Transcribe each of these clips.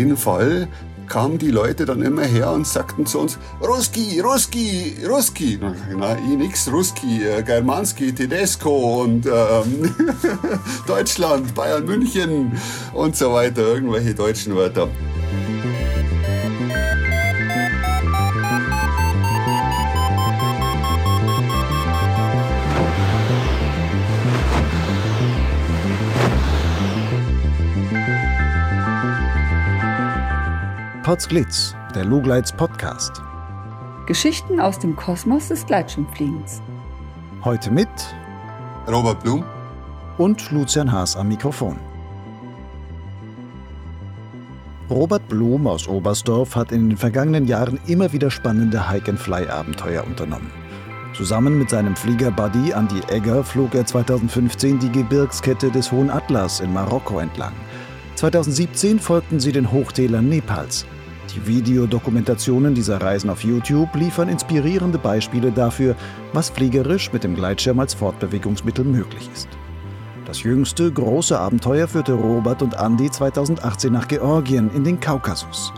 jeden Fall kamen die Leute dann immer her und sagten zu uns, Ruski, Ruski, Ruski. Na, ich nix, Ruski, äh, Germanski, Tedesco und ähm, Deutschland, Bayern, München und so weiter, irgendwelche deutschen Wörter. Potsglitz, der Lugleits Podcast. Geschichten aus dem Kosmos des Gleitschirmfliegens. Heute mit Robert Blum und Lucian Haas am Mikrofon. Robert Blum aus Oberstdorf hat in den vergangenen Jahren immer wieder spannende Hike-and-Fly-Abenteuer unternommen. Zusammen mit seinem Flieger-Buddy Andy Egger flog er 2015 die Gebirgskette des Hohen Atlas in Marokko entlang. 2017 folgten sie den Hochtälern Nepals. Die Videodokumentationen dieser Reisen auf YouTube liefern inspirierende Beispiele dafür, was fliegerisch mit dem Gleitschirm als Fortbewegungsmittel möglich ist. Das jüngste große Abenteuer führte Robert und Andy 2018 nach Georgien in den Kaukasus.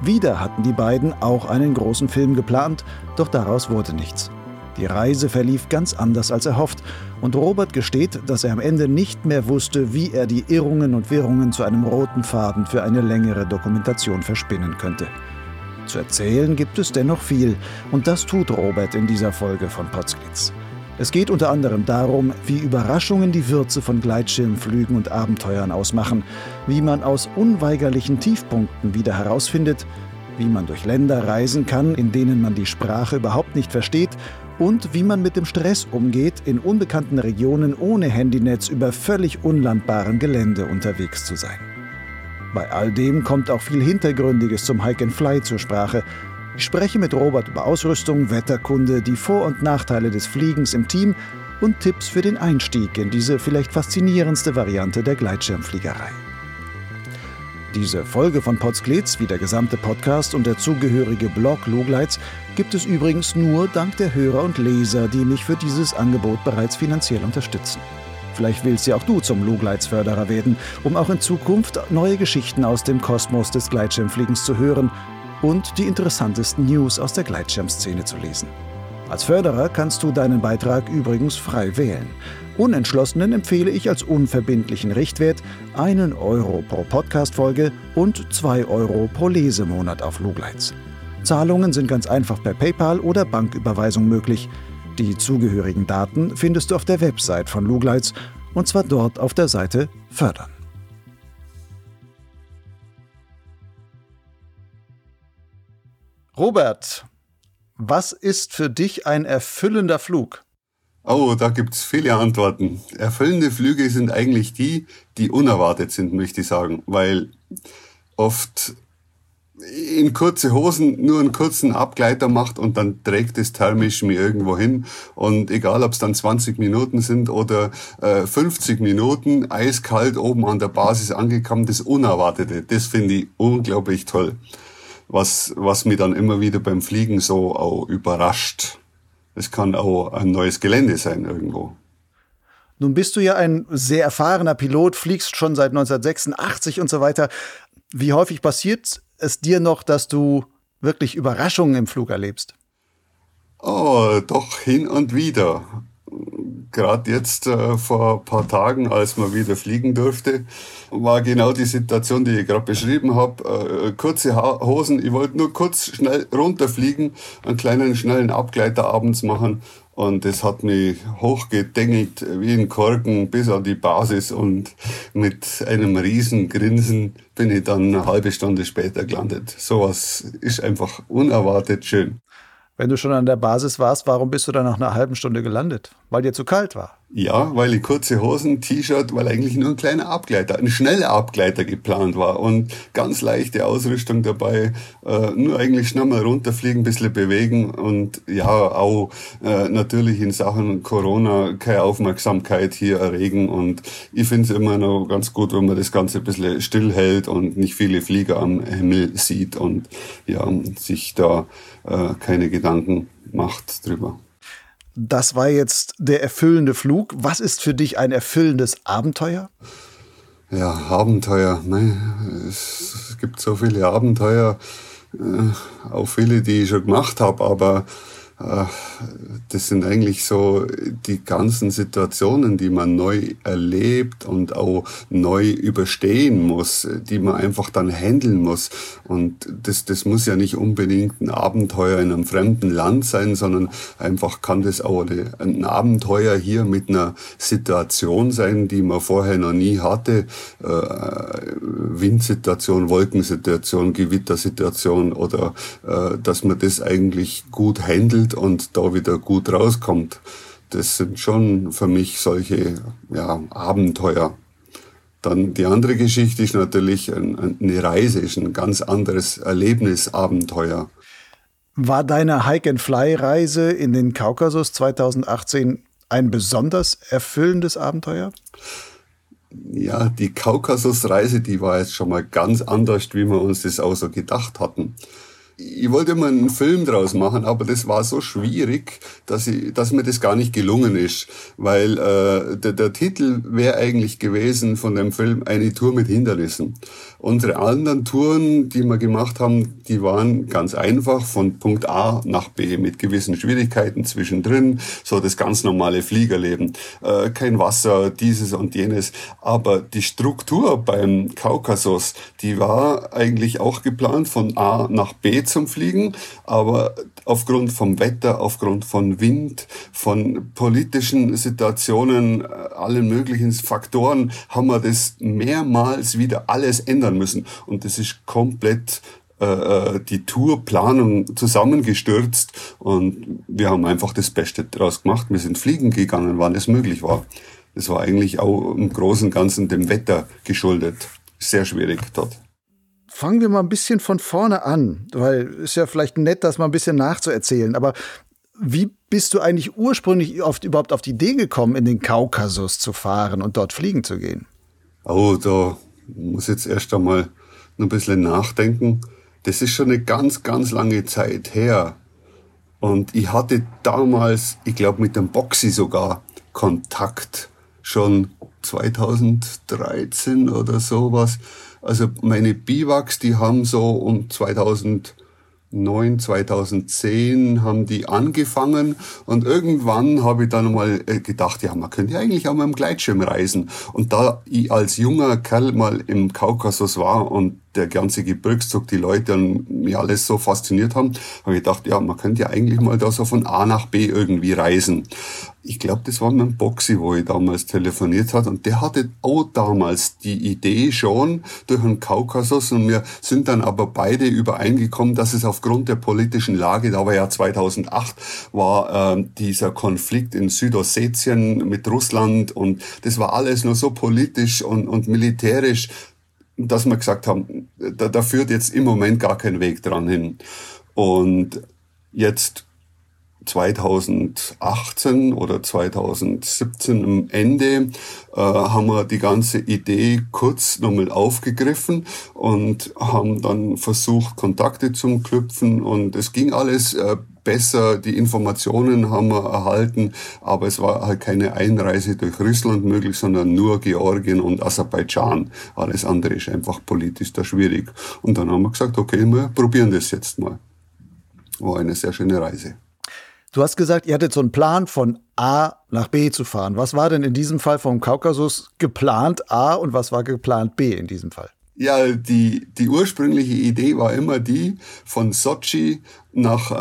Wieder hatten die beiden auch einen großen Film geplant, doch daraus wurde nichts. Die Reise verlief ganz anders als erhofft und Robert gesteht, dass er am Ende nicht mehr wusste, wie er die Irrungen und Wirrungen zu einem roten Faden für eine längere Dokumentation verspinnen könnte. Zu erzählen gibt es dennoch viel und das tut Robert in dieser Folge von Potsglitz. Es geht unter anderem darum, wie Überraschungen die Würze von Gleitschirmflügen und Abenteuern ausmachen, wie man aus unweigerlichen Tiefpunkten wieder herausfindet, wie man durch Länder reisen kann, in denen man die Sprache überhaupt nicht versteht und wie man mit dem Stress umgeht, in unbekannten Regionen ohne Handynetz über völlig unlandbarem Gelände unterwegs zu sein. Bei all dem kommt auch viel Hintergründiges zum Hike and Fly zur Sprache. Ich spreche mit Robert über Ausrüstung, Wetterkunde, die Vor- und Nachteile des Fliegens im Team und Tipps für den Einstieg in diese vielleicht faszinierendste Variante der Gleitschirmfliegerei. Diese Folge von Potsglitz, wie der gesamte Podcast und der zugehörige Blog Lugleits, gibt es übrigens nur dank der Hörer und Leser, die mich für dieses Angebot bereits finanziell unterstützen. Vielleicht willst ja auch du zum Lugleitsförderer werden, um auch in Zukunft neue Geschichten aus dem Kosmos des Gleitschirmfliegens zu hören und die interessantesten News aus der Gleitschirmszene zu lesen. Als Förderer kannst du deinen Beitrag übrigens frei wählen. Unentschlossenen empfehle ich als unverbindlichen Richtwert einen Euro pro Podcast-Folge und zwei Euro pro Lesemonat auf Lugleits. Zahlungen sind ganz einfach per PayPal oder Banküberweisung möglich. Die zugehörigen Daten findest du auf der Website von Lugleits und zwar dort auf der Seite Fördern. Robert, was ist für dich ein erfüllender Flug? Oh, da gibt's viele Antworten. Erfüllende Flüge sind eigentlich die, die unerwartet sind, möchte ich sagen, weil oft in kurze Hosen nur einen kurzen Abgleiter macht und dann trägt es thermisch mir irgendwo hin. Und egal, ob es dann 20 Minuten sind oder äh, 50 Minuten, eiskalt oben an der Basis angekommen, das Unerwartete, das finde ich unglaublich toll. Was, was mich dann immer wieder beim Fliegen so auch überrascht. Es kann auch ein neues Gelände sein irgendwo. Nun bist du ja ein sehr erfahrener Pilot, fliegst schon seit 1986 und so weiter. Wie häufig passiert es dir noch, dass du wirklich Überraschungen im Flug erlebst? Oh, doch hin und wieder gerade jetzt äh, vor ein paar Tagen, als man wieder fliegen durfte, war genau die Situation, die ich gerade beschrieben habe. Äh, kurze ha Hosen, ich wollte nur kurz schnell runterfliegen, einen kleinen schnellen Abgleiter abends machen und das hat mich hochgedengelt wie ein Korken bis an die Basis und mit einem riesen Grinsen bin ich dann eine halbe Stunde später gelandet. Sowas ist einfach unerwartet schön. Wenn du schon an der Basis warst, warum bist du dann nach einer halben Stunde gelandet? Weil dir zu kalt war. Ja, weil die kurze Hosen, T-Shirt, weil eigentlich nur ein kleiner Abgleiter, ein schneller Abgleiter geplant war und ganz leichte Ausrüstung dabei, äh, nur eigentlich schnell mal runterfliegen, ein bisschen bewegen und ja, auch äh, natürlich in Sachen Corona keine Aufmerksamkeit hier erregen und ich finde es immer noch ganz gut, wenn man das Ganze ein bisschen stillhält und nicht viele Flieger am Himmel sieht und ja, sich da äh, keine Gedanken macht drüber das war jetzt der erfüllende Flug. Was ist für dich ein erfüllendes Abenteuer? Ja, Abenteuer. Es gibt so viele Abenteuer, äh, auch viele, die ich schon gemacht habe, aber das sind eigentlich so die ganzen Situationen, die man neu erlebt und auch neu überstehen muss, die man einfach dann handeln muss. Und das, das muss ja nicht unbedingt ein Abenteuer in einem fremden Land sein, sondern einfach kann das auch ein Abenteuer hier mit einer Situation sein, die man vorher noch nie hatte. Äh, Windsituation, Wolkensituation, Gewittersituation oder äh, dass man das eigentlich gut handelt und da wieder gut rauskommt. Das sind schon für mich solche ja, Abenteuer. Dann die andere Geschichte ist natürlich eine Reise, ist ein ganz anderes Erlebnis, Abenteuer. War deine Hike-and-Fly-Reise in den Kaukasus 2018 ein besonders erfüllendes Abenteuer? Ja, die Kaukasusreise, die war jetzt schon mal ganz anders, wie wir uns das auch so gedacht hatten ich wollte immer einen Film draus machen, aber das war so schwierig, dass, ich, dass mir das gar nicht gelungen ist, weil äh, der, der Titel wäre eigentlich gewesen von dem Film eine Tour mit Hindernissen. Unsere anderen Touren, die wir gemacht haben, die waren ganz einfach von Punkt A nach B mit gewissen Schwierigkeiten zwischendrin, so das ganz normale Fliegerleben, äh, kein Wasser, dieses und jenes. Aber die Struktur beim Kaukasus, die war eigentlich auch geplant von A nach B zum Fliegen, aber aufgrund vom Wetter, aufgrund von Wind, von politischen Situationen, äh, allen möglichen Faktoren, haben wir das mehrmals wieder alles ändern müssen. Und das ist komplett äh, äh, die Tourplanung zusammengestürzt und wir haben einfach das Beste draus gemacht. Wir sind fliegen gegangen, wann es möglich war. Das war eigentlich auch im Großen und Ganzen dem Wetter geschuldet. Sehr schwierig dort fangen wir mal ein bisschen von vorne an, weil es ja vielleicht nett, das mal ein bisschen nachzuerzählen. Aber wie bist du eigentlich ursprünglich oft überhaupt auf die Idee gekommen, in den Kaukasus zu fahren und dort fliegen zu gehen? Oh, da muss jetzt erst einmal noch ein bisschen nachdenken. Das ist schon eine ganz, ganz lange Zeit her. Und ich hatte damals, ich glaube mit dem Boxy sogar, Kontakt. Schon 2013 oder sowas. Also meine Biwaks, die haben so um 2009, 2010 haben die angefangen und irgendwann habe ich dann mal äh, gedacht, ja, man könnte ja eigentlich auch mal im Gleitschirm reisen. Und da ich als junger Kerl mal im Kaukasus war und der ganze Gebirgszug, die Leute und mich alles so fasziniert haben, habe ich gedacht, ja, man könnte ja eigentlich mal da so von A nach B irgendwie reisen. Ich glaube, das war mein Boxy, wo ich damals telefoniert hat. Und der hatte auch damals die Idee schon durch den Kaukasus. Und wir sind dann aber beide übereingekommen, dass es aufgrund der politischen Lage, da war ja 2008, war äh, dieser Konflikt in Südossetien mit Russland. Und das war alles nur so politisch und, und militärisch, dass wir gesagt haben, da, da führt jetzt im Moment gar kein Weg dran hin. Und jetzt 2018 oder 2017 am Ende äh, haben wir die ganze Idee kurz nochmal aufgegriffen und haben dann versucht, Kontakte zu knüpfen und es ging alles äh, besser, die Informationen haben wir erhalten, aber es war halt keine Einreise durch Russland möglich, sondern nur Georgien und Aserbaidschan. Alles andere ist einfach politisch da schwierig. Und dann haben wir gesagt, okay, wir probieren das jetzt mal. War eine sehr schöne Reise. Du hast gesagt, ihr hattet so einen Plan von A nach B zu fahren. Was war denn in diesem Fall vom Kaukasus geplant A und was war geplant B in diesem Fall? Ja, die, die ursprüngliche Idee war immer die, von Sochi nach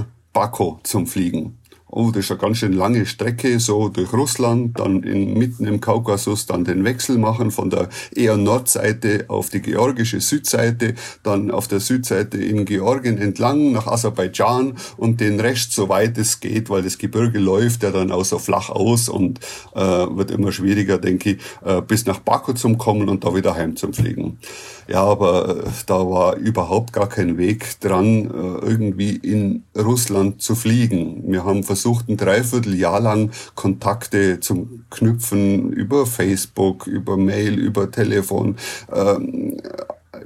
äh, Baku zum Fliegen. Oh, das ist eine ganz schön lange Strecke, so durch Russland, dann in, mitten im Kaukasus, dann den Wechsel machen von der eher Nordseite auf die georgische Südseite, dann auf der Südseite in Georgien entlang nach Aserbaidschan und den Rest so weit es geht, weil das Gebirge läuft ja dann auch so flach aus und äh, wird immer schwieriger, denke ich, äh, bis nach Baku zum kommen und da wieder heim zum Fliegen. Ja, aber äh, da war überhaupt gar kein Weg dran, äh, irgendwie in Russland zu fliegen. Wir haben versucht, versucht ein Dreivierteljahr lang Kontakte zu knüpfen über Facebook, über Mail, über Telefon. Ähm,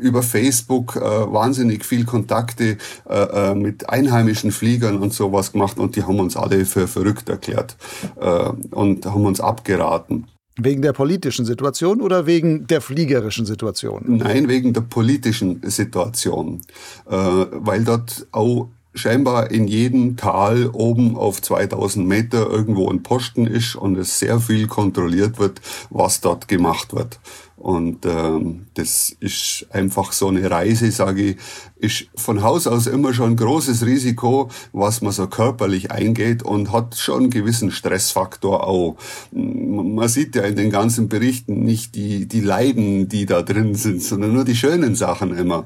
über Facebook äh, wahnsinnig viel Kontakte äh, äh, mit einheimischen Fliegern und sowas gemacht und die haben uns alle für verrückt erklärt äh, und haben uns abgeraten. Wegen der politischen Situation oder wegen der fliegerischen Situation? Nein, wegen der politischen Situation. Äh, weil dort auch scheinbar in jedem Tal oben auf 2000 Meter irgendwo ein Posten ist und es sehr viel kontrolliert wird, was dort gemacht wird. Und ähm, das ist einfach so eine Reise, sage ich, ist von Haus aus immer schon ein großes Risiko, was man so körperlich eingeht und hat schon einen gewissen Stressfaktor auch. Man sieht ja in den ganzen Berichten nicht die, die Leiden, die da drin sind, sondern nur die schönen Sachen immer.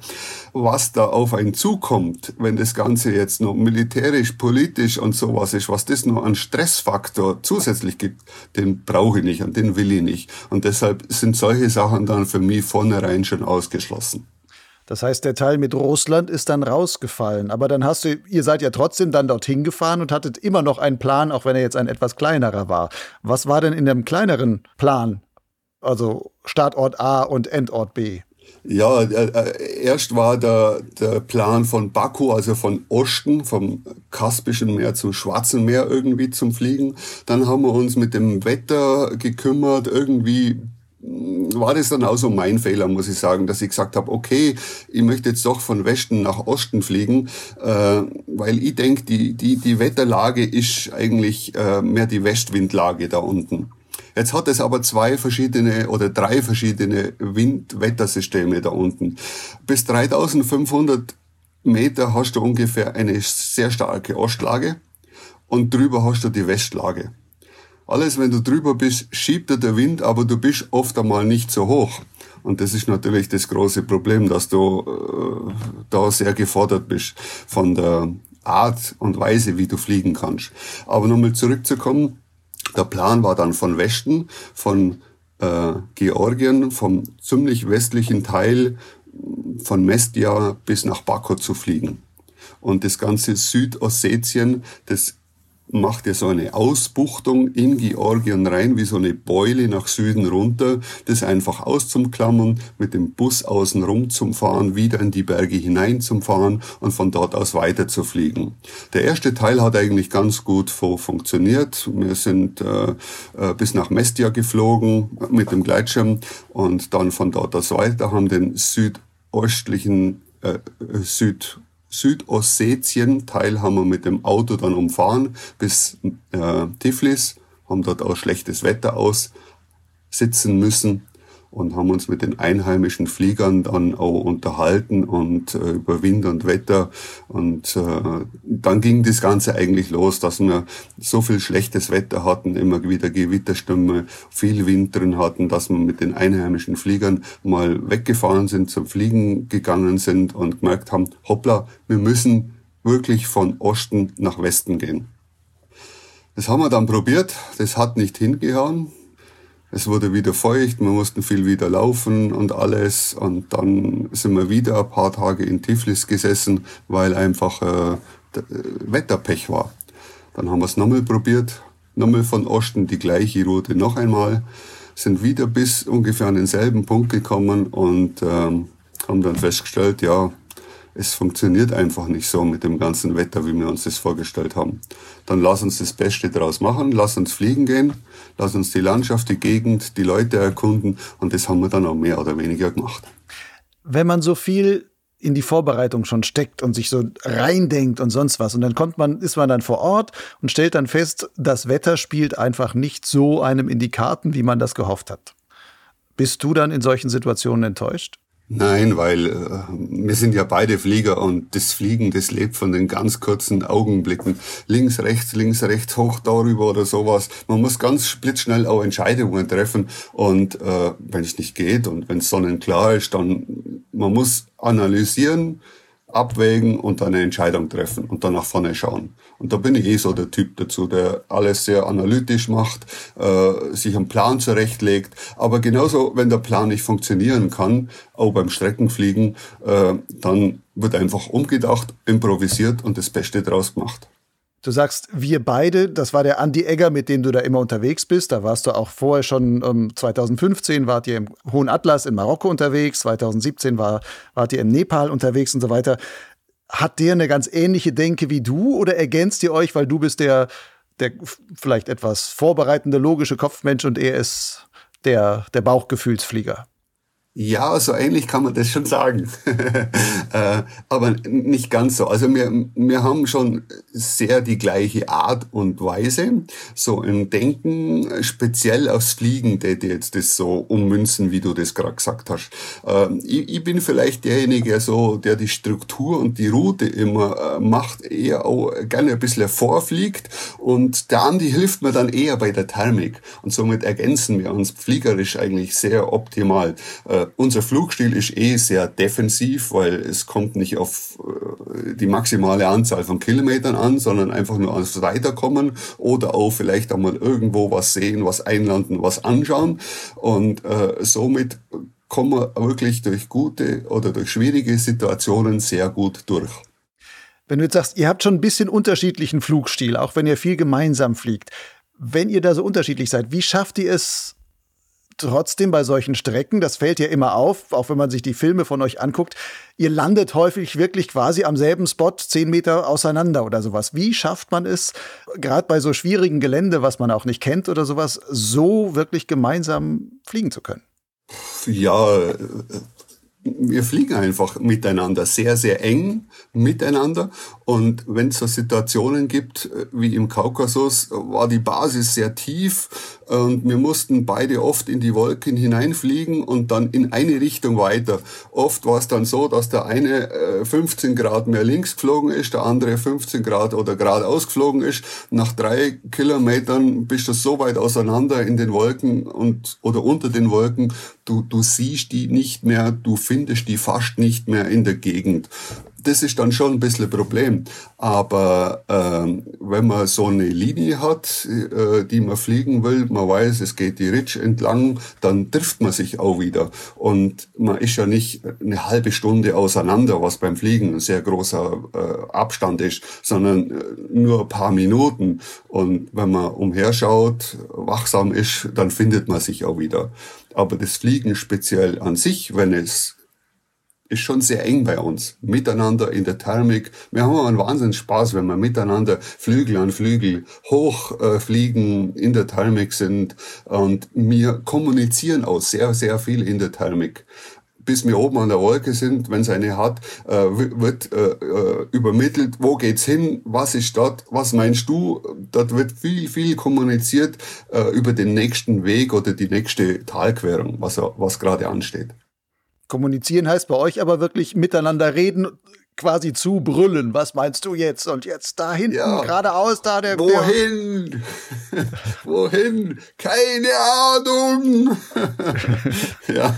Was da auf einen zukommt, wenn das Ganze jetzt noch militärisch, politisch und sowas ist, was das noch an Stressfaktor zusätzlich gibt, den brauche ich nicht und den will ich nicht. Und deshalb sind solche Sachen dann für mich vornherein schon ausgeschlossen. Das heißt, der Teil mit Russland ist dann rausgefallen. Aber dann hast du, ihr seid ja trotzdem dann dorthin gefahren und hattet immer noch einen Plan, auch wenn er jetzt ein etwas kleinerer war. Was war denn in dem kleineren Plan? Also Startort A und Endort B? Ja, äh, äh, erst war der, der Plan von Baku, also von Osten, vom Kaspischen Meer zum Schwarzen Meer irgendwie zum Fliegen. Dann haben wir uns mit dem Wetter gekümmert, irgendwie war das dann auch so mein Fehler, muss ich sagen, dass ich gesagt habe, okay, ich möchte jetzt doch von Westen nach Osten fliegen, äh, weil ich denke, die, die, die Wetterlage ist eigentlich äh, mehr die Westwindlage da unten. Jetzt hat es aber zwei verschiedene oder drei verschiedene Windwettersysteme da unten. Bis 3500 Meter hast du ungefähr eine sehr starke Ostlage und drüber hast du die Westlage. Alles, wenn du drüber bist, schiebt dir der Wind, aber du bist oft einmal nicht so hoch. Und das ist natürlich das große Problem, dass du äh, da sehr gefordert bist von der Art und Weise, wie du fliegen kannst. Aber nochmal zurückzukommen, der Plan war dann von Westen, von äh, Georgien, vom ziemlich westlichen Teil von Mestia bis nach Baku zu fliegen. Und das ganze Südossetien, das macht er so eine Ausbuchtung in Georgien rein, wie so eine Beule nach Süden runter, das einfach auszuklammern, mit dem Bus außen rum zum Fahren, wieder in die Berge hinein zum Fahren und von dort aus weiter zu fliegen. Der erste Teil hat eigentlich ganz gut funktioniert. Wir sind äh, äh, bis nach Mestia geflogen mit dem Gleitschirm und dann von dort aus weiter, haben den südöstlichen äh, äh Süd Südossetien-Teil haben wir mit dem Auto dann umfahren bis äh, Tiflis, haben dort auch schlechtes Wetter aussitzen müssen und haben uns mit den einheimischen Fliegern dann auch unterhalten und äh, über Wind und Wetter. Und äh, dann ging das Ganze eigentlich los, dass wir so viel schlechtes Wetter hatten, immer wieder Gewitterstürme, viel Wind drin hatten, dass wir mit den einheimischen Fliegern mal weggefahren sind, zum Fliegen gegangen sind und gemerkt haben, hoppla, wir müssen wirklich von Osten nach Westen gehen. Das haben wir dann probiert, das hat nicht hingehauen. Es wurde wieder feucht, wir mussten viel wieder laufen und alles. Und dann sind wir wieder ein paar Tage in Tiflis gesessen, weil einfach äh, äh Wetterpech war. Dann haben wir es nochmal probiert, nochmal von Osten die gleiche Route noch einmal, sind wieder bis ungefähr an denselben Punkt gekommen und ähm, haben dann festgestellt, ja, es funktioniert einfach nicht so mit dem ganzen Wetter, wie wir uns das vorgestellt haben. Dann lass uns das Beste draus machen, lass uns fliegen gehen, lass uns die Landschaft, die Gegend, die Leute erkunden und das haben wir dann auch mehr oder weniger gemacht. Wenn man so viel in die Vorbereitung schon steckt und sich so reindenkt und sonst was. Und dann kommt man, ist man dann vor Ort und stellt dann fest, das Wetter spielt einfach nicht so einem in die Karten, wie man das gehofft hat. Bist du dann in solchen Situationen enttäuscht? Nein, weil äh, wir sind ja beide Flieger und das Fliegen, das lebt von den ganz kurzen Augenblicken. Links, rechts, links, rechts, hoch darüber oder sowas. Man muss ganz splitzschnell auch Entscheidungen treffen und äh, wenn es nicht geht und wenn es sonnenklar ist, dann man muss analysieren, abwägen und dann eine Entscheidung treffen und dann nach vorne schauen. Und da bin ich eh so der Typ dazu, der alles sehr analytisch macht, äh, sich einen Plan zurechtlegt. Aber genauso, wenn der Plan nicht funktionieren kann, auch beim Streckenfliegen, äh, dann wird einfach umgedacht, improvisiert und das Beste draus gemacht. Du sagst, wir beide, das war der Andy Egger, mit dem du da immer unterwegs bist. Da warst du auch vorher schon, um, 2015 wart ihr im Hohen Atlas in Marokko unterwegs, 2017 war, wart ihr im Nepal unterwegs und so weiter. Hat der eine ganz ähnliche Denke wie du oder ergänzt ihr euch, weil du bist der, der vielleicht etwas vorbereitende, logische Kopfmensch und er ist der, der Bauchgefühlsflieger. Ja, so ähnlich kann man das schon sagen. äh, aber nicht ganz so. Also wir, wir haben schon sehr die gleiche Art und Weise, so im Denken, speziell aufs Fliegen, die jetzt das so ummünzen, wie du das gerade gesagt hast. Äh, ich, ich, bin vielleicht derjenige, so, der die Struktur und die Route immer äh, macht, eher auch gerne ein bisschen vorfliegt und der Andi hilft mir dann eher bei der Thermik und somit ergänzen wir uns fliegerisch eigentlich sehr optimal äh, unser Flugstil ist eh sehr defensiv, weil es kommt nicht auf äh, die maximale Anzahl von Kilometern an, sondern einfach nur aufs Weiterkommen oder auch vielleicht einmal irgendwo was sehen, was einlanden, was anschauen. Und äh, somit kommen wir wirklich durch gute oder durch schwierige Situationen sehr gut durch. Wenn du jetzt sagst, ihr habt schon ein bisschen unterschiedlichen Flugstil, auch wenn ihr viel gemeinsam fliegt. Wenn ihr da so unterschiedlich seid, wie schafft ihr es, trotzdem bei solchen Strecken, das fällt ja immer auf, auch wenn man sich die Filme von euch anguckt, ihr landet häufig wirklich quasi am selben Spot, zehn Meter auseinander oder sowas. Wie schafft man es, gerade bei so schwierigen Gelände, was man auch nicht kennt oder sowas, so wirklich gemeinsam fliegen zu können? Ja, wir fliegen einfach miteinander, sehr, sehr eng miteinander. Und wenn es so Situationen gibt, äh, wie im Kaukasus, war die Basis sehr tief und wir mussten beide oft in die Wolken hineinfliegen und dann in eine Richtung weiter. Oft war es dann so, dass der eine 15 äh, Grad mehr links geflogen ist, der andere 15 Grad oder geradeaus geflogen ist. Nach drei Kilometern bist du so weit auseinander in den Wolken und oder unter den Wolken, du, du siehst die nicht mehr, du findest die fast nicht mehr in der Gegend das ist dann schon ein bisschen ein Problem. Aber ähm, wenn man so eine Linie hat, äh, die man fliegen will, man weiß, es geht die Ridge entlang, dann trifft man sich auch wieder. Und man ist ja nicht eine halbe Stunde auseinander, was beim Fliegen ein sehr großer äh, Abstand ist, sondern äh, nur ein paar Minuten. Und wenn man umherschaut, wachsam ist, dann findet man sich auch wieder. Aber das Fliegen speziell an sich, wenn es ist schon sehr eng bei uns. Miteinander in der Thermik. Wir haben einen Wahnsinn Spaß, wenn wir miteinander Flügel an Flügel hochfliegen, äh, in der Thermik sind. Und wir kommunizieren auch sehr, sehr viel in der Thermik bis wir oben an der Wolke sind, wenn es eine hat, äh, wird äh, äh, übermittelt, wo geht's hin, was ist dort, was meinst du? Dort wird viel, viel kommuniziert äh, über den nächsten Weg oder die nächste Talquerung, was, was gerade ansteht. Kommunizieren heißt bei euch aber wirklich miteinander reden, quasi zu brüllen. Was meinst du jetzt? Und jetzt da hinten, ja. geradeaus, da der. Wohin? Der Wohin? Keine Ahnung. ja,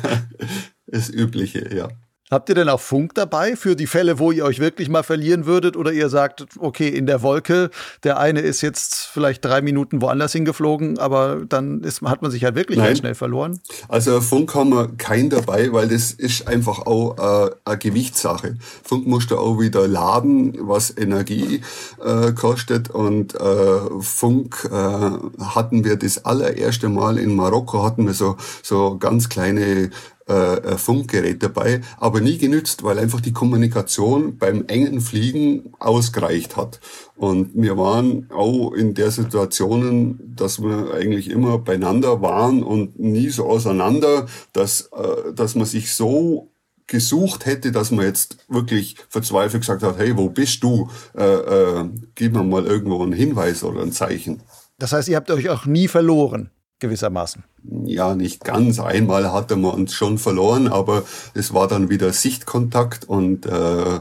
das Übliche, ja. Habt ihr denn auch Funk dabei für die Fälle, wo ihr euch wirklich mal verlieren würdet? Oder ihr sagt, okay, in der Wolke, der eine ist jetzt vielleicht drei Minuten woanders hingeflogen, aber dann ist, hat man sich halt wirklich ganz schnell verloren? Also Funk haben wir keinen dabei, weil das ist einfach auch äh, eine Gewichtssache. Funk musst du auch wieder laden, was Energie äh, kostet. Und äh, Funk äh, hatten wir das allererste Mal in Marokko, hatten wir so, so ganz kleine äh, Funkgerät dabei, aber nie genützt, weil einfach die Kommunikation beim engen Fliegen ausgereicht hat. Und wir waren auch in der Situationen, dass wir eigentlich immer beieinander waren und nie so auseinander, dass, äh, dass man sich so gesucht hätte, dass man jetzt wirklich verzweifelt gesagt hat, hey, wo bist du? Äh, äh, gib mir mal irgendwo einen Hinweis oder ein Zeichen. Das heißt, ihr habt euch auch nie verloren gewissermaßen. Ja, nicht ganz. Einmal hatte man uns schon verloren, aber es war dann wieder Sichtkontakt und äh,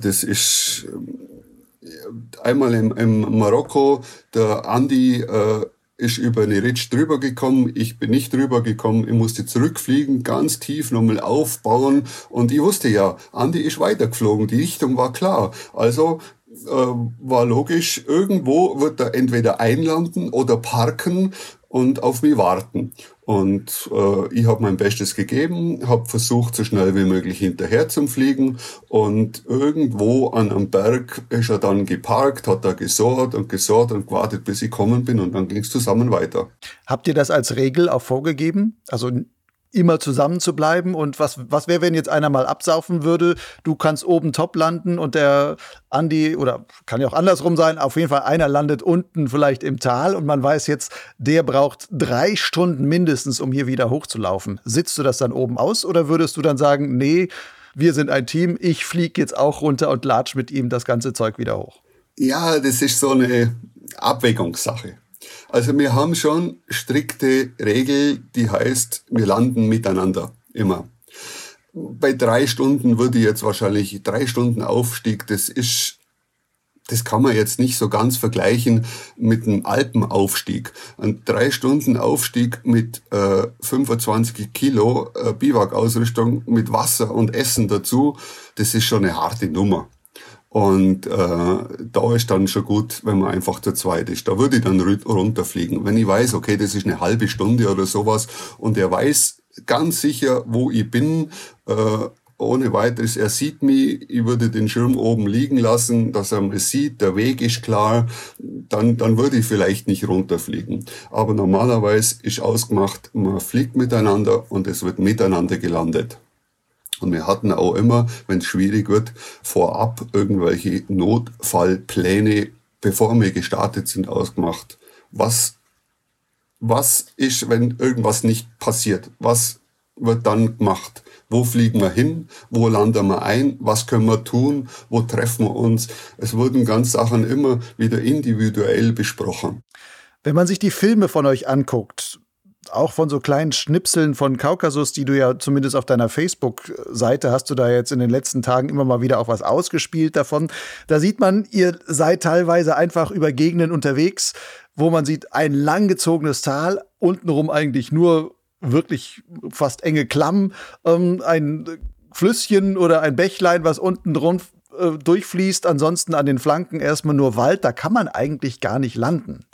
das ist äh, einmal im, im Marokko, der Andi äh, ist über eine Ridge drüber gekommen, ich bin nicht drüber gekommen, ich musste zurückfliegen, ganz tief nochmal aufbauen und ich wusste ja, Andi ist weitergeflogen, die Richtung war klar. Also äh, war logisch, irgendwo wird er entweder einlanden oder parken und auf mich warten. Und äh, ich habe mein Bestes gegeben, habe versucht, so schnell wie möglich hinterher zu fliegen. Und irgendwo an einem Berg ist er dann geparkt, hat da gesorgt und gesorgt und gewartet, bis ich kommen bin. Und dann ging es zusammen weiter. Habt ihr das als Regel auch vorgegeben? Also immer zusammen zu bleiben? Und was, was wäre, wenn jetzt einer mal absaufen würde? Du kannst oben top landen und der Andi, oder kann ja auch andersrum sein, auf jeden Fall einer landet unten vielleicht im Tal und man weiß jetzt, der braucht drei Stunden mindestens, um hier wieder hochzulaufen. Sitzt du das dann oben aus oder würdest du dann sagen, nee, wir sind ein Team, ich fliege jetzt auch runter und latsch mit ihm das ganze Zeug wieder hoch? Ja, das ist so eine Abwägungssache. Also wir haben schon strikte Regel, die heißt, wir landen miteinander immer. Bei drei Stunden würde ich jetzt wahrscheinlich drei Stunden Aufstieg, das ist das kann man jetzt nicht so ganz vergleichen mit einem Alpenaufstieg. Ein drei Stunden Aufstieg mit äh, 25 Kilo äh, Biwakausrüstung mit Wasser und Essen dazu, das ist schon eine harte Nummer. Und äh, da ist dann schon gut, wenn man einfach zu zweit ist. Da würde ich dann runterfliegen. Wenn ich weiß, okay, das ist eine halbe Stunde oder sowas und er weiß ganz sicher, wo ich bin, äh, ohne weiteres, er sieht mich, ich würde den Schirm oben liegen lassen, dass er mich sieht, der Weg ist klar, dann, dann würde ich vielleicht nicht runterfliegen. Aber normalerweise ist ausgemacht, man fliegt miteinander und es wird miteinander gelandet. Und wir hatten auch immer, wenn es schwierig wird, vorab irgendwelche Notfallpläne, bevor wir gestartet sind, ausgemacht. Was, was ist, wenn irgendwas nicht passiert? Was wird dann gemacht? Wo fliegen wir hin? Wo landen wir ein? Was können wir tun? Wo treffen wir uns? Es wurden ganz Sachen immer wieder individuell besprochen. Wenn man sich die Filme von euch anguckt, auch von so kleinen Schnipseln von Kaukasus, die du ja zumindest auf deiner Facebook-Seite hast du da jetzt in den letzten Tagen immer mal wieder auch was ausgespielt davon. Da sieht man, ihr seid teilweise einfach über Gegenden unterwegs, wo man sieht ein langgezogenes Tal, untenrum eigentlich nur wirklich fast enge Klamm, ähm, ein Flüsschen oder ein Bächlein, was unten drum äh, durchfließt, ansonsten an den Flanken erstmal nur Wald, da kann man eigentlich gar nicht landen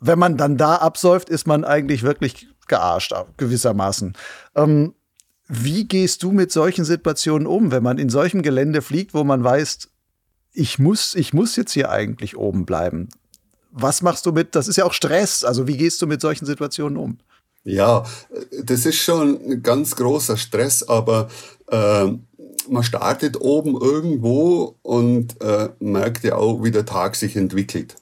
wenn man dann da absäuft, ist man eigentlich wirklich gearscht, gewissermaßen. Ähm, wie gehst du mit solchen Situationen um, wenn man in solchem Gelände fliegt, wo man weiß, ich muss, ich muss jetzt hier eigentlich oben bleiben? Was machst du mit, das ist ja auch Stress, also wie gehst du mit solchen Situationen um? Ja, das ist schon ein ganz großer Stress, aber äh, man startet oben irgendwo und äh, merkt ja auch, wie der Tag sich entwickelt.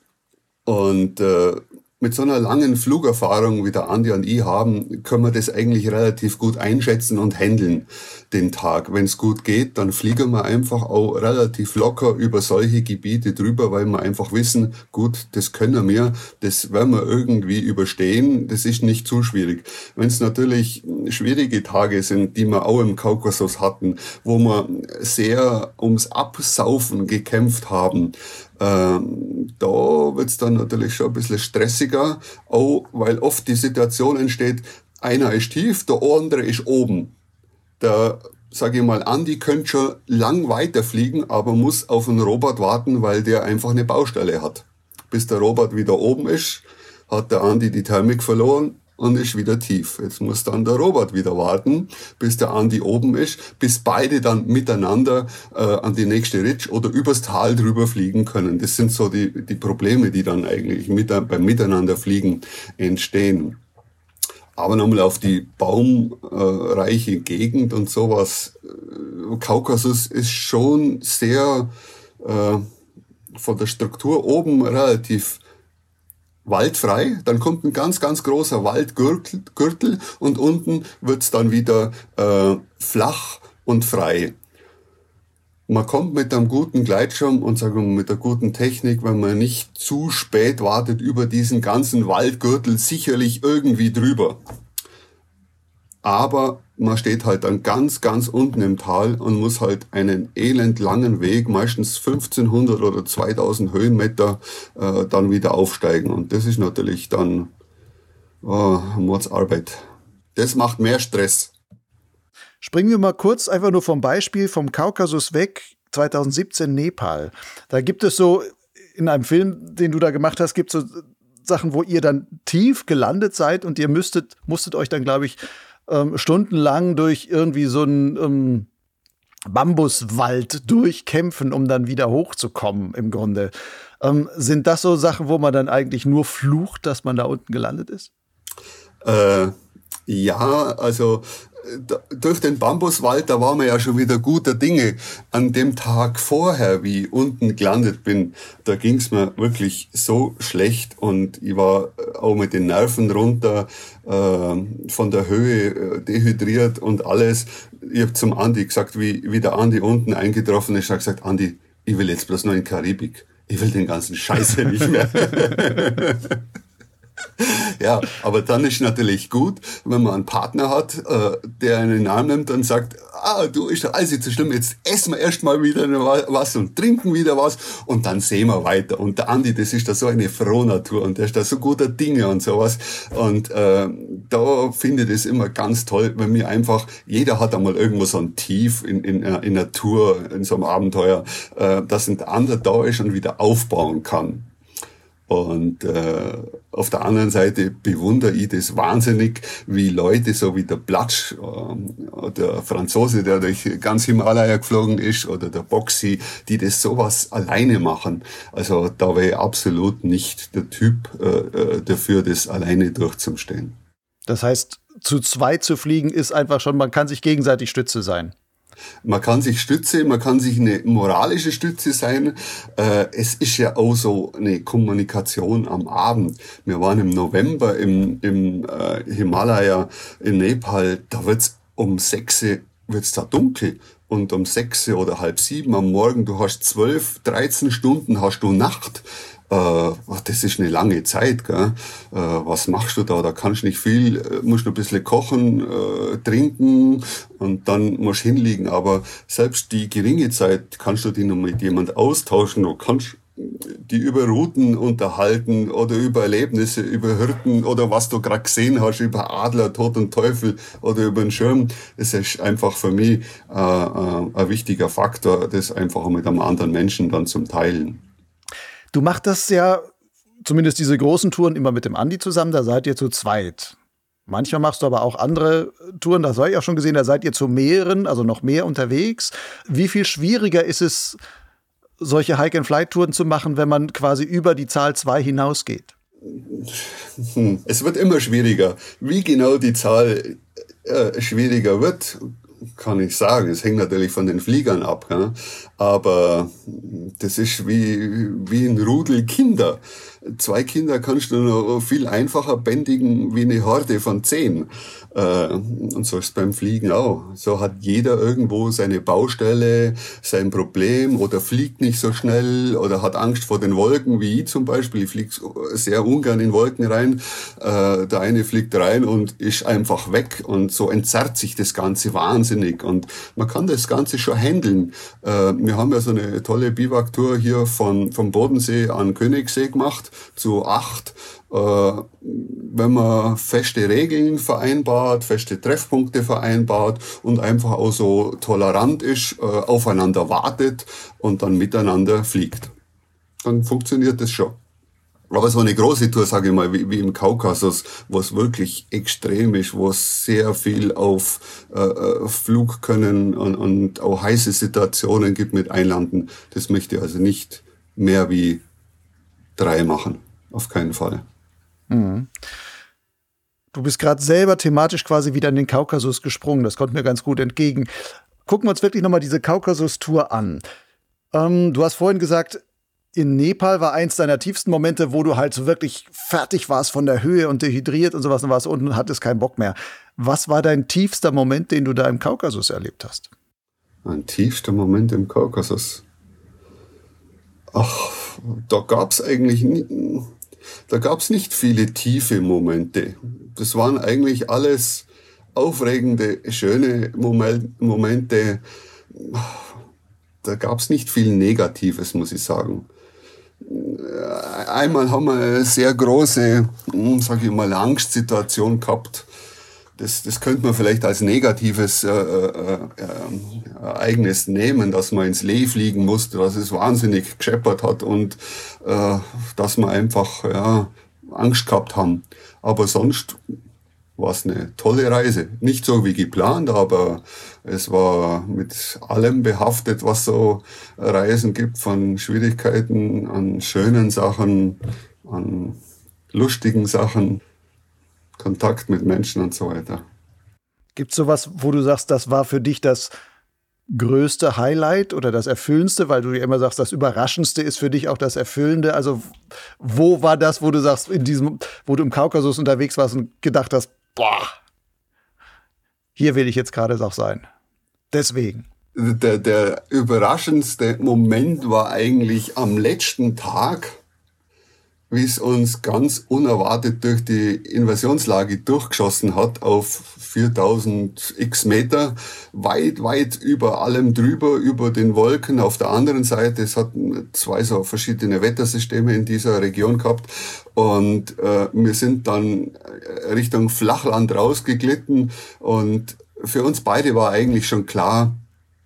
Und äh, mit so einer langen Flugerfahrung wie der Andi und ich haben, können wir das eigentlich relativ gut einschätzen und handeln den Tag. Wenn es gut geht, dann fliegen wir einfach auch relativ locker über solche Gebiete drüber, weil wir einfach wissen, gut, das können wir, das werden wir irgendwie überstehen, das ist nicht zu schwierig. Wenn es natürlich schwierige Tage sind, die wir auch im Kaukasus hatten, wo wir sehr ums Absaufen gekämpft haben, ähm, da wird's dann natürlich schon ein bisschen stressiger, auch weil oft die Situation entsteht, einer ist tief, der andere ist oben der, sage ich mal, Andi könnte schon lang weiterfliegen, aber muss auf den Robert warten, weil der einfach eine Baustelle hat. Bis der Robert wieder oben ist, hat der Andi die Thermik verloren und ist wieder tief. Jetzt muss dann der Robert wieder warten, bis der Andi oben ist, bis beide dann miteinander äh, an die nächste Ridge oder übers Tal drüber fliegen können. Das sind so die, die Probleme, die dann eigentlich mit, beim Miteinanderfliegen entstehen. Aber nochmal auf die baumreiche Gegend und sowas. Äh, Kaukasus ist schon sehr äh, von der Struktur oben relativ waldfrei. Dann kommt ein ganz, ganz großer Waldgürtel und unten wird's dann wieder äh, flach und frei man kommt mit einem guten Gleitschirm und sagen wir mit der guten Technik, wenn man nicht zu spät wartet, über diesen ganzen Waldgürtel sicherlich irgendwie drüber. Aber man steht halt dann ganz, ganz unten im Tal und muss halt einen elend langen Weg, meistens 1500 oder 2000 Höhenmeter, äh, dann wieder aufsteigen. Und das ist natürlich dann oh, Mordsarbeit. Das macht mehr Stress. Springen wir mal kurz einfach nur vom Beispiel vom Kaukasus weg, 2017 Nepal. Da gibt es so in einem Film, den du da gemacht hast, gibt es so Sachen, wo ihr dann tief gelandet seid und ihr müsstet, musstet euch dann, glaube ich, ähm, stundenlang durch irgendwie so einen ähm, Bambuswald durchkämpfen, um dann wieder hochzukommen, im Grunde. Ähm, sind das so Sachen, wo man dann eigentlich nur flucht, dass man da unten gelandet ist? Äh, Ja, also durch den Bambuswald, da waren wir ja schon wieder guter Dinge. An dem Tag vorher, wie ich unten gelandet bin, da ging's mir wirklich so schlecht und ich war auch mit den Nerven runter, äh, von der Höhe äh, dehydriert und alles. Ich habe zum Andi gesagt, wie, wie der Andi unten eingetroffen ist, habe gesagt, Andi, ich will jetzt bloß noch in Karibik. Ich will den ganzen Scheiße nicht mehr. ja, aber dann ist natürlich gut, wenn man einen Partner hat, äh, der einen Arm nimmt und sagt, ah, du ist alles nicht so schlimm, jetzt essen wir erstmal wieder was und trinken wieder was und dann sehen wir weiter. Und der Andi, das ist da so eine Frohnatur und der ist da so guter Dinge und sowas. Und äh, da finde ich das immer ganz toll, wenn mir einfach, jeder hat einmal irgendwo so ein Tief in, in, in einer Tour, in so einem Abenteuer, äh, dass ein andere da ist und wieder aufbauen kann. Und äh, auf der anderen Seite bewundere ich das wahnsinnig, wie Leute so wie der Platsch, äh, der Franzose, der durch ganz Himalaya geflogen ist, oder der Boxy, die das sowas alleine machen. Also da wäre ich absolut nicht der Typ äh, äh, dafür, das alleine durchzustehen. Das heißt, zu zweit zu fliegen ist einfach schon, man kann sich gegenseitig Stütze sein. Man kann sich Stütze, man kann sich eine moralische Stütze sein. Äh, es ist ja auch so eine Kommunikation am Abend. Wir waren im November im, im äh, Himalaya in Nepal, da wird's um sechs wird's da dunkel und um sechs oder halb sieben am Morgen, du hast zwölf, dreizehn Stunden hast du Nacht das ist eine lange Zeit, gell? Äh, was machst du da? Da kannst du nicht viel, äh, musst du ein bisschen kochen, äh, trinken und dann musst du hinliegen. Aber selbst die geringe Zeit kannst du die noch mit jemand austauschen. Du kannst die über Routen unterhalten oder über Erlebnisse, über Hirten oder was du gerade gesehen hast, über Adler, Tod und Teufel oder über den Schirm. Das ist einfach für mich äh, äh, ein wichtiger Faktor, das einfach mit einem anderen Menschen dann zum Teilen. Du machst das ja, zumindest diese großen Touren, immer mit dem Andi zusammen, da seid ihr zu zweit. Manchmal machst du aber auch andere Touren, das habe ich auch schon gesehen, da seid ihr zu mehreren, also noch mehr unterwegs. Wie viel schwieriger ist es, solche Hike-and-Fly-Touren zu machen, wenn man quasi über die Zahl zwei hinausgeht? Hm, es wird immer schwieriger. Wie genau die Zahl äh, schwieriger wird, kann ich sagen. Es hängt natürlich von den Fliegern ab. Ja? Aber das ist wie, wie ein Rudel Kinder. Zwei Kinder kannst du noch viel einfacher bändigen wie eine Horde von zehn. Äh, und so ist es beim Fliegen auch. So hat jeder irgendwo seine Baustelle, sein Problem oder fliegt nicht so schnell oder hat Angst vor den Wolken, wie ich zum Beispiel. Ich fliege sehr ungern in Wolken rein. Äh, der eine fliegt rein und ist einfach weg und so entzerrt sich das Ganze wahnsinnig. Und man kann das Ganze schon handeln. Äh, wir haben ja so eine tolle Biwaktour hier von, vom Bodensee an Königssee gemacht, zu acht äh, wenn man feste Regeln vereinbart, feste Treffpunkte vereinbart und einfach auch so tolerant ist, äh, aufeinander wartet und dann miteinander fliegt. Dann funktioniert das schon. Aber so eine große Tour, sage ich mal, wie, wie im Kaukasus, wo es wirklich extrem ist, wo es sehr viel auf äh, äh Flugkönnen und, und auch heiße Situationen gibt mit Einlanden, das möchte ich also nicht mehr wie drei machen. Auf keinen Fall. Mhm. Du bist gerade selber thematisch quasi wieder in den Kaukasus gesprungen. Das kommt mir ganz gut entgegen. Gucken wir uns wirklich nochmal diese Kaukasus-Tour an. Ähm, du hast vorhin gesagt, in Nepal war eins deiner tiefsten Momente, wo du halt so wirklich fertig warst von der Höhe und dehydriert und sowas und warst unten und hattest keinen Bock mehr. Was war dein tiefster Moment, den du da im Kaukasus erlebt hast? Ein tiefster Moment im Kaukasus. Ach, da gab es eigentlich nie, da gab es nicht viele tiefe Momente. Das waren eigentlich alles aufregende, schöne Momente. Da gab es nicht viel Negatives, muss ich sagen. Einmal haben wir eine sehr große, hm, sage ich mal, Angstsituation gehabt das, das könnte man vielleicht als negatives äh, äh, äh, Ereignis nehmen, dass man ins Lee fliegen musste, dass es wahnsinnig gescheppert hat und äh, dass wir einfach ja, Angst gehabt haben. Aber sonst war es eine tolle Reise. Nicht so wie geplant, aber es war mit allem behaftet, was so Reisen gibt, von Schwierigkeiten an schönen Sachen, an lustigen Sachen Kontakt mit Menschen und so weiter. Gibt es sowas, wo du sagst, das war für dich das größte Highlight oder das erfüllendste, weil du ja immer sagst, das überraschendste ist für dich auch das erfüllende. Also wo war das, wo du sagst, in diesem, wo du im Kaukasus unterwegs warst und gedacht hast, boah, hier will ich jetzt gerade auch sein. Deswegen. Der, der überraschendste Moment war eigentlich am letzten Tag, wie es uns ganz unerwartet durch die Invasionslage durchgeschossen hat auf 4000 x Meter, weit, weit über allem drüber, über den Wolken. Auf der anderen Seite, es hat zwei so verschiedene Wettersysteme in dieser Region gehabt und äh, wir sind dann Richtung Flachland rausgeglitten und für uns beide war eigentlich schon klar,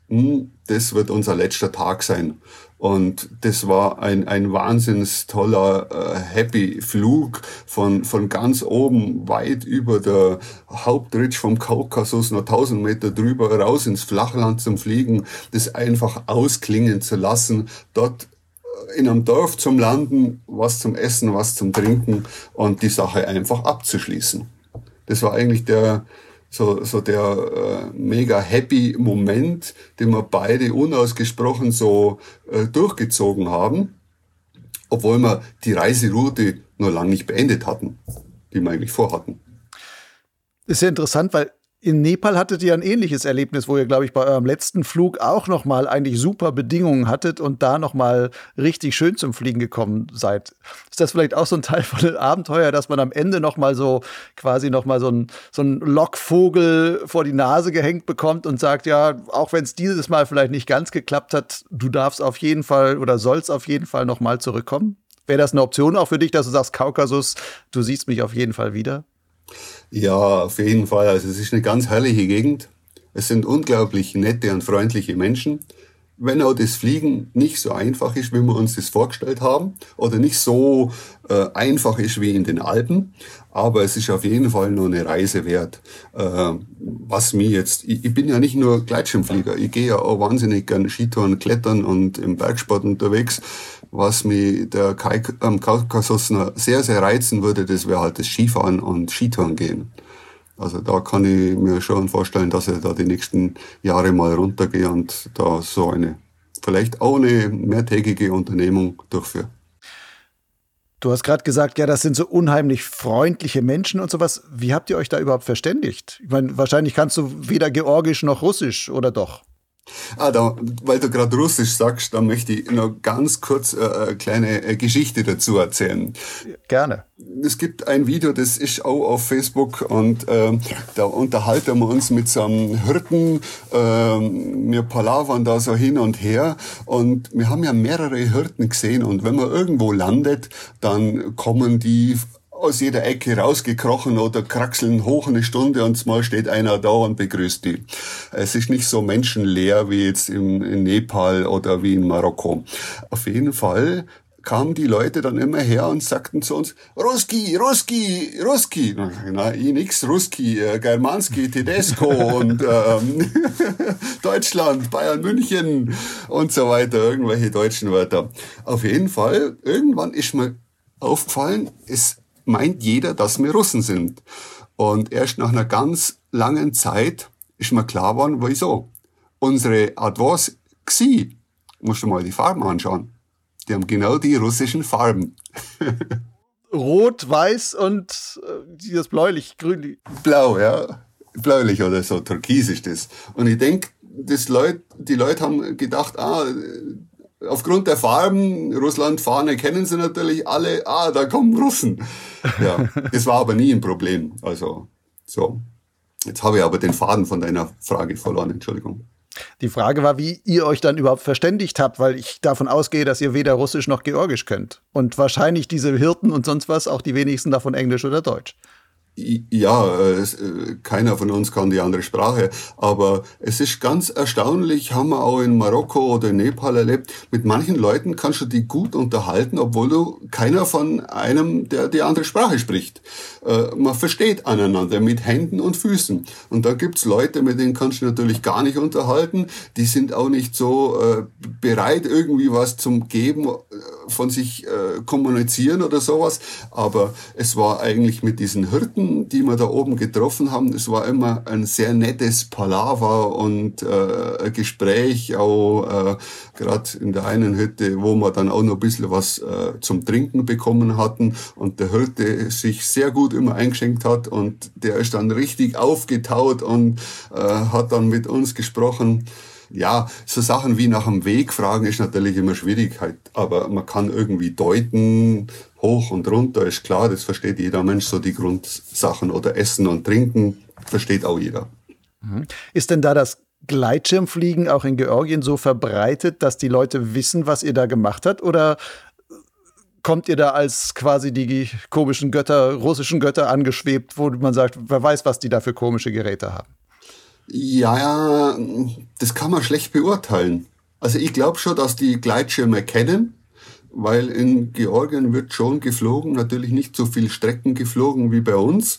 hm, das wird unser letzter Tag sein. Und das war ein, ein wahnsinns toller, äh, happy Flug von, von ganz oben, weit über der Hauptritsch vom Kaukasus, noch 1000 Meter drüber, raus ins Flachland zum Fliegen, das einfach ausklingen zu lassen, dort äh, in einem Dorf zum Landen, was zum Essen, was zum Trinken und die Sache einfach abzuschließen. Das war eigentlich der, so, so der äh, mega happy Moment, den wir beide unausgesprochen so äh, durchgezogen haben, obwohl wir die Reiseroute nur lang nicht beendet hatten, die wir eigentlich vorhatten. Ist ja interessant, weil in Nepal hattet ihr ein ähnliches Erlebnis, wo ihr, glaube ich, bei eurem letzten Flug auch noch mal eigentlich super Bedingungen hattet und da noch mal richtig schön zum Fliegen gekommen seid. Ist das vielleicht auch so ein Teil von dem Abenteuer, dass man am Ende noch mal so quasi noch mal so ein so ein Lockvogel vor die Nase gehängt bekommt und sagt, ja, auch wenn es dieses Mal vielleicht nicht ganz geklappt hat, du darfst auf jeden Fall oder sollst auf jeden Fall noch mal zurückkommen? Wäre das eine Option auch für dich, dass du sagst, Kaukasus, du siehst mich auf jeden Fall wieder? Ja, auf jeden Fall. Also es ist eine ganz herrliche Gegend. Es sind unglaublich nette und freundliche Menschen. Wenn auch das Fliegen nicht so einfach ist, wie wir uns das vorgestellt haben, oder nicht so äh, einfach ist wie in den Alpen, aber es ist auf jeden Fall nur eine Reise wert. Äh, was mir jetzt, ich, bin ja nicht nur Gleitschirmflieger, ich gehe ja auch wahnsinnig gerne Skitouren, Klettern und im Bergsport unterwegs. Was mir der Kaik, am Kaukasus sehr, sehr reizen würde, das wäre halt das Skifahren und Skitouren gehen. Also da kann ich mir schon vorstellen, dass ich da die nächsten Jahre mal runtergehe und da so eine, vielleicht auch eine mehrtägige Unternehmung durchführe. Du hast gerade gesagt, ja, das sind so unheimlich freundliche Menschen und sowas. Wie habt ihr euch da überhaupt verständigt? Ich meine, wahrscheinlich kannst du weder Georgisch noch Russisch, oder doch? Ah, da, weil du gerade Russisch sagst, da möchte ich noch ganz kurz äh, eine kleine äh, Geschichte dazu erzählen. Gerne. Es gibt ein Video, das ist auch auf Facebook und äh, da unterhalten wir uns mit so einem Hirten. Äh, wir palavern da so hin und her und wir haben ja mehrere Hirten gesehen und wenn man irgendwo landet, dann kommen die aus jeder Ecke rausgekrochen oder kraxeln hoch eine Stunde und mal steht einer da und begrüßt die. Es ist nicht so menschenleer wie jetzt in, in Nepal oder wie in Marokko. Auf jeden Fall kamen die Leute dann immer her und sagten zu uns, Ruski, Ruski, Ruski. Na, ich nix, Ruski, äh, Germanski, Tedesco und ähm, Deutschland, Bayern, München und so weiter, irgendwelche deutschen Wörter. Auf jeden Fall, irgendwann ist mir aufgefallen, es meint jeder, dass wir Russen sind. Und erst nach einer ganz langen Zeit ist mir klar geworden, wieso. Unsere Advance Xi, musst du mal die Farben anschauen. Die haben genau die russischen Farben. Rot, weiß und äh, dieses bläulich, grün. Blau, ja. Bläulich oder so, türkis ist das. Und ich denke, das Leut, die Leute haben gedacht, ah, aufgrund der Farben, Russland-Fahne kennen sie natürlich alle, ah, da kommen Russen. Ja, das war aber nie ein Problem. Also, so. Jetzt habe ich aber den Faden von deiner Frage verloren, Entschuldigung. Die Frage war, wie ihr euch dann überhaupt verständigt habt, weil ich davon ausgehe, dass ihr weder Russisch noch Georgisch könnt. Und wahrscheinlich diese Hirten und sonst was auch die wenigsten davon Englisch oder Deutsch. Ja, äh, äh, keiner von uns kann die andere Sprache, aber es ist ganz erstaunlich, haben wir auch in Marokko oder in Nepal erlebt, mit manchen Leuten kannst du die gut unterhalten, obwohl du keiner von einem, der die andere Sprache spricht. Äh, man versteht aneinander mit Händen und Füßen. Und da gibt's Leute, mit denen kannst du natürlich gar nicht unterhalten, die sind auch nicht so bereit, irgendwie was zum Geben, von sich kommunizieren oder sowas, aber es war eigentlich mit diesen Hirten Team, die wir da oben getroffen haben, es war immer ein sehr nettes Palaver und äh, Gespräch, auch äh, gerade in der einen Hütte, wo wir dann auch noch ein bisschen was äh, zum Trinken bekommen hatten. Und der Hirte sich sehr gut immer eingeschenkt hat und der ist dann richtig aufgetaut und äh, hat dann mit uns gesprochen ja, so Sachen wie nach dem Weg fragen ist natürlich immer Schwierigkeit, aber man kann irgendwie deuten, hoch und runter ist klar, das versteht jeder Mensch, so die Grundsachen oder Essen und Trinken versteht auch jeder. Mhm. Ist denn da das Gleitschirmfliegen auch in Georgien so verbreitet, dass die Leute wissen, was ihr da gemacht habt? Oder kommt ihr da als quasi die komischen Götter, russischen Götter angeschwebt, wo man sagt, wer weiß, was die da für komische Geräte haben? Ja, das kann man schlecht beurteilen. Also ich glaube schon, dass die Gleitschirme kennen, weil in Georgien wird schon geflogen, natürlich nicht so viel Strecken geflogen wie bei uns.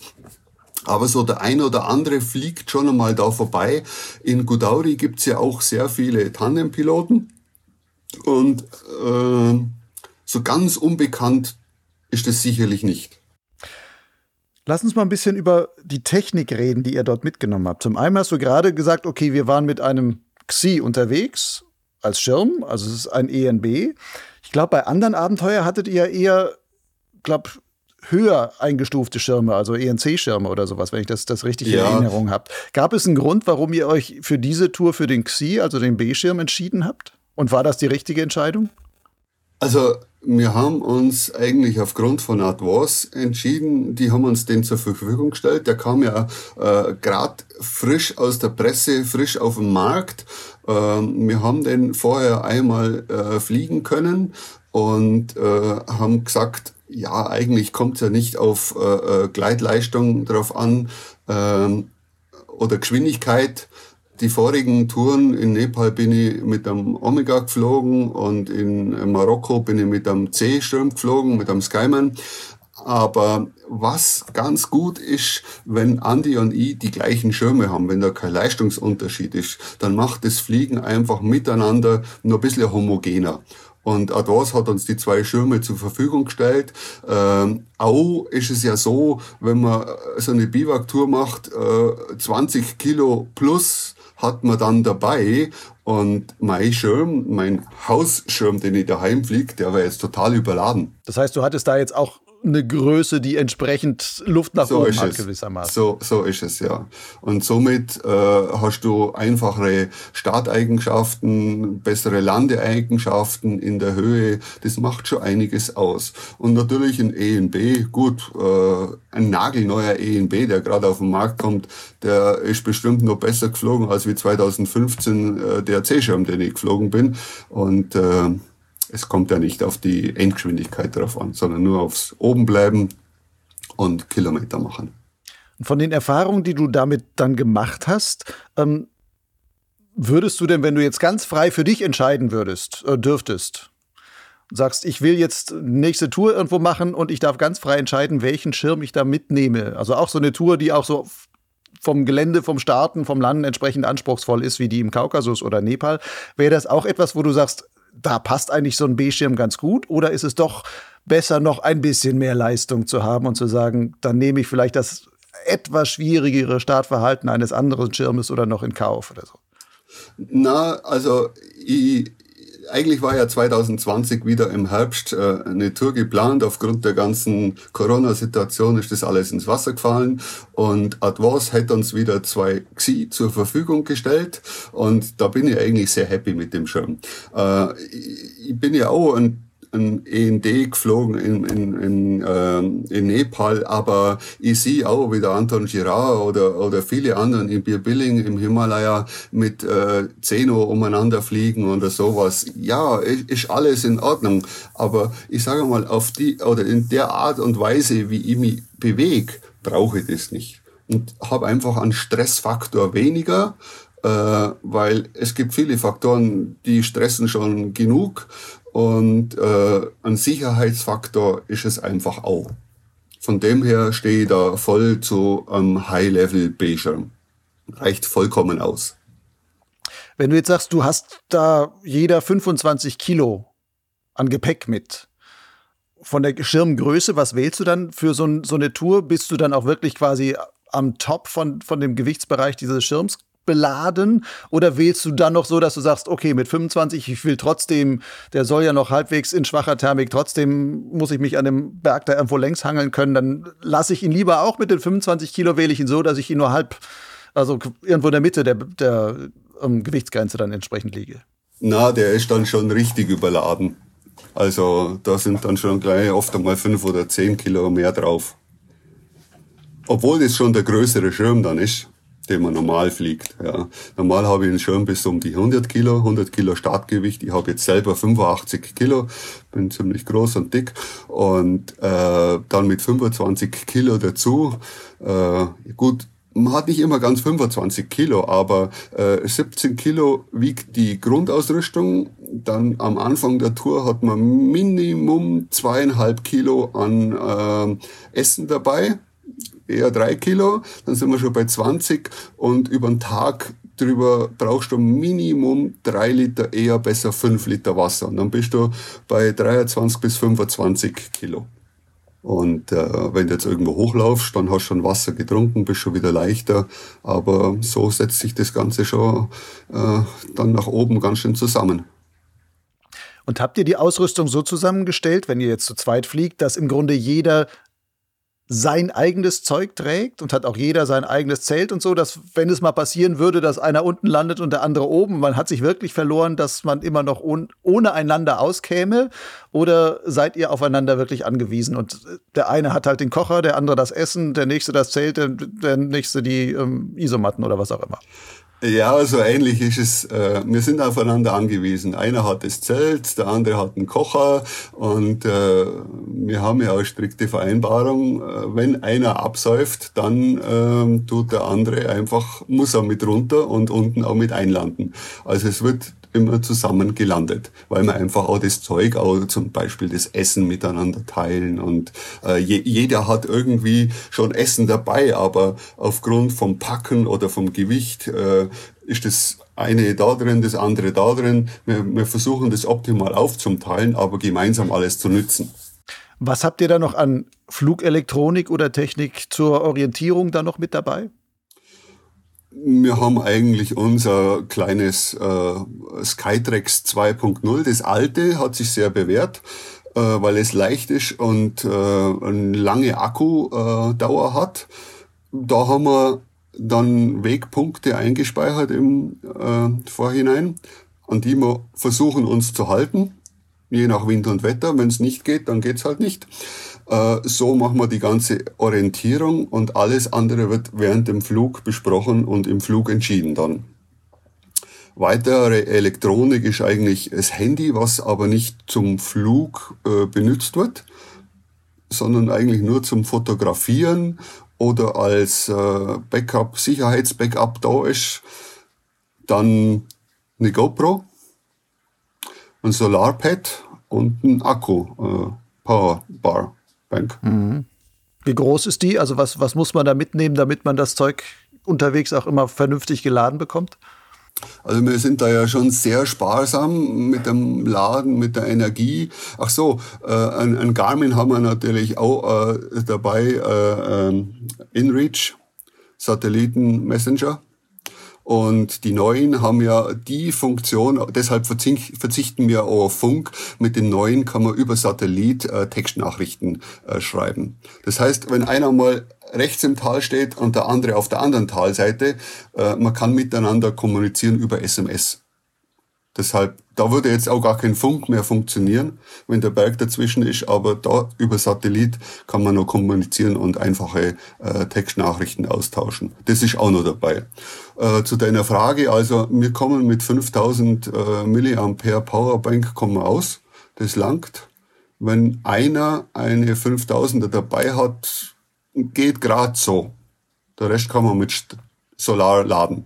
Aber so der ein oder andere fliegt schon einmal da vorbei. In Gudauri gibt's ja auch sehr viele Tandempiloten. Und äh, so ganz unbekannt ist es sicherlich nicht. Lass uns mal ein bisschen über die Technik reden, die ihr dort mitgenommen habt. Zum einen hast du gerade gesagt, okay, wir waren mit einem Xi unterwegs als Schirm, also es ist ein ENB. Ich glaube, bei anderen Abenteuern hattet ihr eher, glaube höher eingestufte Schirme, also ENC-Schirme oder sowas, wenn ich das, das richtig ja. in Erinnerung habe. Gab es einen Grund, warum ihr euch für diese Tour für den Xi, also den B-Schirm, entschieden habt? Und war das die richtige Entscheidung? Also wir haben uns eigentlich aufgrund von Advance entschieden, die haben uns den zur Verfügung gestellt. Der kam ja äh, gerade frisch aus der Presse, frisch auf den Markt. Ähm, wir haben den vorher einmal äh, fliegen können und äh, haben gesagt, ja, eigentlich kommt es ja nicht auf äh, äh Gleitleistung drauf an ähm, oder Geschwindigkeit, die vorigen Touren in Nepal bin ich mit einem Omega geflogen und in Marokko bin ich mit einem C-Sturm geflogen, mit einem Skyman. Aber was ganz gut ist, wenn Andy und ich die gleichen Schirme haben, wenn da kein Leistungsunterschied ist, dann macht das Fliegen einfach miteinander nur ein bisschen homogener. Und Advance hat uns die zwei Schirme zur Verfügung gestellt. Ähm, auch ist es ja so, wenn man so eine Biwak-Tour macht, äh, 20 Kilo plus hat man dann dabei und mein Schirm, mein Hausschirm, den ich daheim fliege, der war jetzt total überladen. Das heißt, du hattest da jetzt auch eine Größe, die entsprechend Luft nach so oben hat, gewissermaßen. So, so ist es, ja. Und somit äh, hast du einfachere Starteigenschaften, bessere Landeeigenschaften in der Höhe. Das macht schon einiges aus. Und natürlich ein ENB, gut, äh, ein nagelneuer ENB, der gerade auf den Markt kommt, der ist bestimmt noch besser geflogen als wie 2015 äh, der C-Schirm, den ich geflogen bin. Und äh, es kommt ja nicht auf die Endgeschwindigkeit drauf an, sondern nur aufs Obenbleiben und Kilometer machen. Von den Erfahrungen, die du damit dann gemacht hast, ähm, würdest du denn, wenn du jetzt ganz frei für dich entscheiden würdest, äh, dürftest, sagst, ich will jetzt nächste Tour irgendwo machen und ich darf ganz frei entscheiden, welchen Schirm ich da mitnehme. Also auch so eine Tour, die auch so vom Gelände, vom Starten, vom Landen entsprechend anspruchsvoll ist, wie die im Kaukasus oder Nepal. Wäre das auch etwas, wo du sagst, da passt eigentlich so ein B-Schirm ganz gut? Oder ist es doch besser, noch ein bisschen mehr Leistung zu haben und zu sagen, dann nehme ich vielleicht das etwas schwierigere Startverhalten eines anderen Schirmes oder noch in Kauf oder so? Na, also ich, eigentlich war ja 2020 wieder im Herbst äh, eine Tour geplant. Aufgrund der ganzen Corona-Situation ist das alles ins Wasser gefallen. Und Advance hat uns wieder zwei Xi zur Verfügung gestellt. Und da bin ich eigentlich sehr happy mit dem Schirm. Äh, ich bin ja auch ein ein END geflogen in, in, in, ähm, in Nepal, aber ich sehe auch wie der Anton Girard oder, oder viele anderen in Birbilling im Himalaya mit äh, Zeno umeinander fliegen oder sowas. Ja, ist alles in Ordnung, aber ich sage mal, auf die oder in der Art und Weise, wie ich mich bewege, brauche ich das nicht. Und habe einfach einen Stressfaktor weniger, äh, weil es gibt viele Faktoren, die stressen schon genug und äh, ein Sicherheitsfaktor ist es einfach auch. Von dem her stehe ich da voll zu einem High-Level-B-Schirm. Reicht vollkommen aus. Wenn du jetzt sagst, du hast da jeder 25 Kilo an Gepäck mit, von der Schirmgröße, was wählst du dann für so, so eine Tour? Bist du dann auch wirklich quasi am Top von, von dem Gewichtsbereich dieses Schirms beladen? Oder wählst du dann noch so, dass du sagst, okay, mit 25, ich will trotzdem, der soll ja noch halbwegs in schwacher Thermik, trotzdem muss ich mich an dem Berg da irgendwo längs hangeln können, dann lasse ich ihn lieber auch mit den 25 Kilo, wähle ich ihn so, dass ich ihn nur halb, also irgendwo in der Mitte der, der um, Gewichtsgrenze dann entsprechend liege. Na, der ist dann schon richtig überladen. Also da sind dann schon gleich oft einmal fünf oder zehn Kilo mehr drauf. Obwohl das schon der größere Schirm dann ist, den man normal fliegt. Ja. Normal habe ich einen Schirm bis um die 100 Kilo, 100 Kilo Startgewicht. Ich habe jetzt selber 85 Kilo, bin ziemlich groß und dick. Und äh, dann mit 25 Kilo dazu. Äh, gut, man hat nicht immer ganz 25 Kilo, aber äh, 17 Kilo wiegt die Grundausrüstung. Dann am Anfang der Tour hat man Minimum zweieinhalb Kilo an äh, Essen dabei, eher drei Kilo. Dann sind wir schon bei 20 und über den Tag drüber brauchst du Minimum drei Liter, eher besser fünf Liter Wasser. Und dann bist du bei 23 bis 25 Kilo. Und äh, wenn du jetzt irgendwo hochlaufst, dann hast du schon Wasser getrunken, bist schon wieder leichter. Aber so setzt sich das Ganze schon äh, dann nach oben ganz schön zusammen. Und habt ihr die Ausrüstung so zusammengestellt, wenn ihr jetzt zu zweit fliegt, dass im Grunde jeder sein eigenes Zeug trägt und hat auch jeder sein eigenes Zelt und so, dass wenn es mal passieren würde, dass einer unten landet und der andere oben, man hat sich wirklich verloren, dass man immer noch ohn, ohne einander auskäme oder seid ihr aufeinander wirklich angewiesen und der eine hat halt den Kocher, der andere das Essen, der nächste das Zelt, der, der nächste die ähm, Isomatten oder was auch immer. Ja, so ähnlich ist es. Äh, wir sind aufeinander angewiesen. Einer hat das Zelt, der andere hat einen Kocher und äh, wir haben ja auch strikte Vereinbarung. Äh, wenn einer absäuft, dann ähm, tut der andere einfach, muss er mit runter und unten auch mit einlanden. Also es wird immer zusammen gelandet, weil wir einfach auch das Zeug, auch zum Beispiel das Essen miteinander teilen und äh, je, jeder hat irgendwie schon Essen dabei, aber aufgrund vom Packen oder vom Gewicht äh, ist das eine da drin, das andere da drin. Wir, wir versuchen das optimal aufzuteilen, aber gemeinsam alles zu nützen. Was habt ihr da noch an Flugelektronik oder Technik zur Orientierung da noch mit dabei? Wir haben eigentlich unser kleines äh, Skytrax 2.0. Das alte hat sich sehr bewährt, äh, weil es leicht ist und äh, eine lange Akkudauer hat. Da haben wir dann Wegpunkte eingespeichert im äh, Vorhinein, an die wir versuchen uns zu halten, je nach Wind und Wetter. Wenn es nicht geht, dann geht's halt nicht. Äh, so machen wir die ganze Orientierung und alles andere wird während dem Flug besprochen und im Flug entschieden dann. Weitere Elektronik ist eigentlich das Handy, was aber nicht zum Flug äh, benutzt wird, sondern eigentlich nur zum Fotografieren oder als äh, Backup, Sicherheitsbackup da ist. Dann eine GoPro, ein Solarpad und ein Akku, äh, Powerbar. Bank. Mhm. Wie groß ist die? Also was, was muss man da mitnehmen, damit man das Zeug unterwegs auch immer vernünftig geladen bekommt? Also wir sind da ja schon sehr sparsam mit dem Laden, mit der Energie. Ach so, äh, ein, ein Garmin haben wir natürlich auch äh, dabei, äh, äh, InReach, Satelliten-Messenger. Und die neuen haben ja die Funktion, deshalb verzichten wir auf Funk. Mit den neuen kann man über Satellit äh, Textnachrichten äh, schreiben. Das heißt, wenn einer mal rechts im Tal steht und der andere auf der anderen Talseite, äh, man kann miteinander kommunizieren über SMS. Deshalb, da würde jetzt auch gar kein Funk mehr funktionieren, wenn der Berg dazwischen ist, aber da über Satellit kann man noch kommunizieren und einfache äh, Textnachrichten austauschen. Das ist auch noch dabei. Äh, zu deiner Frage, also wir kommen mit 5000 äh, Milliampere Powerbank kommen aus, das langt. Wenn einer eine 5000er dabei hat, geht gerade so. Der Rest kann man mit Solar laden.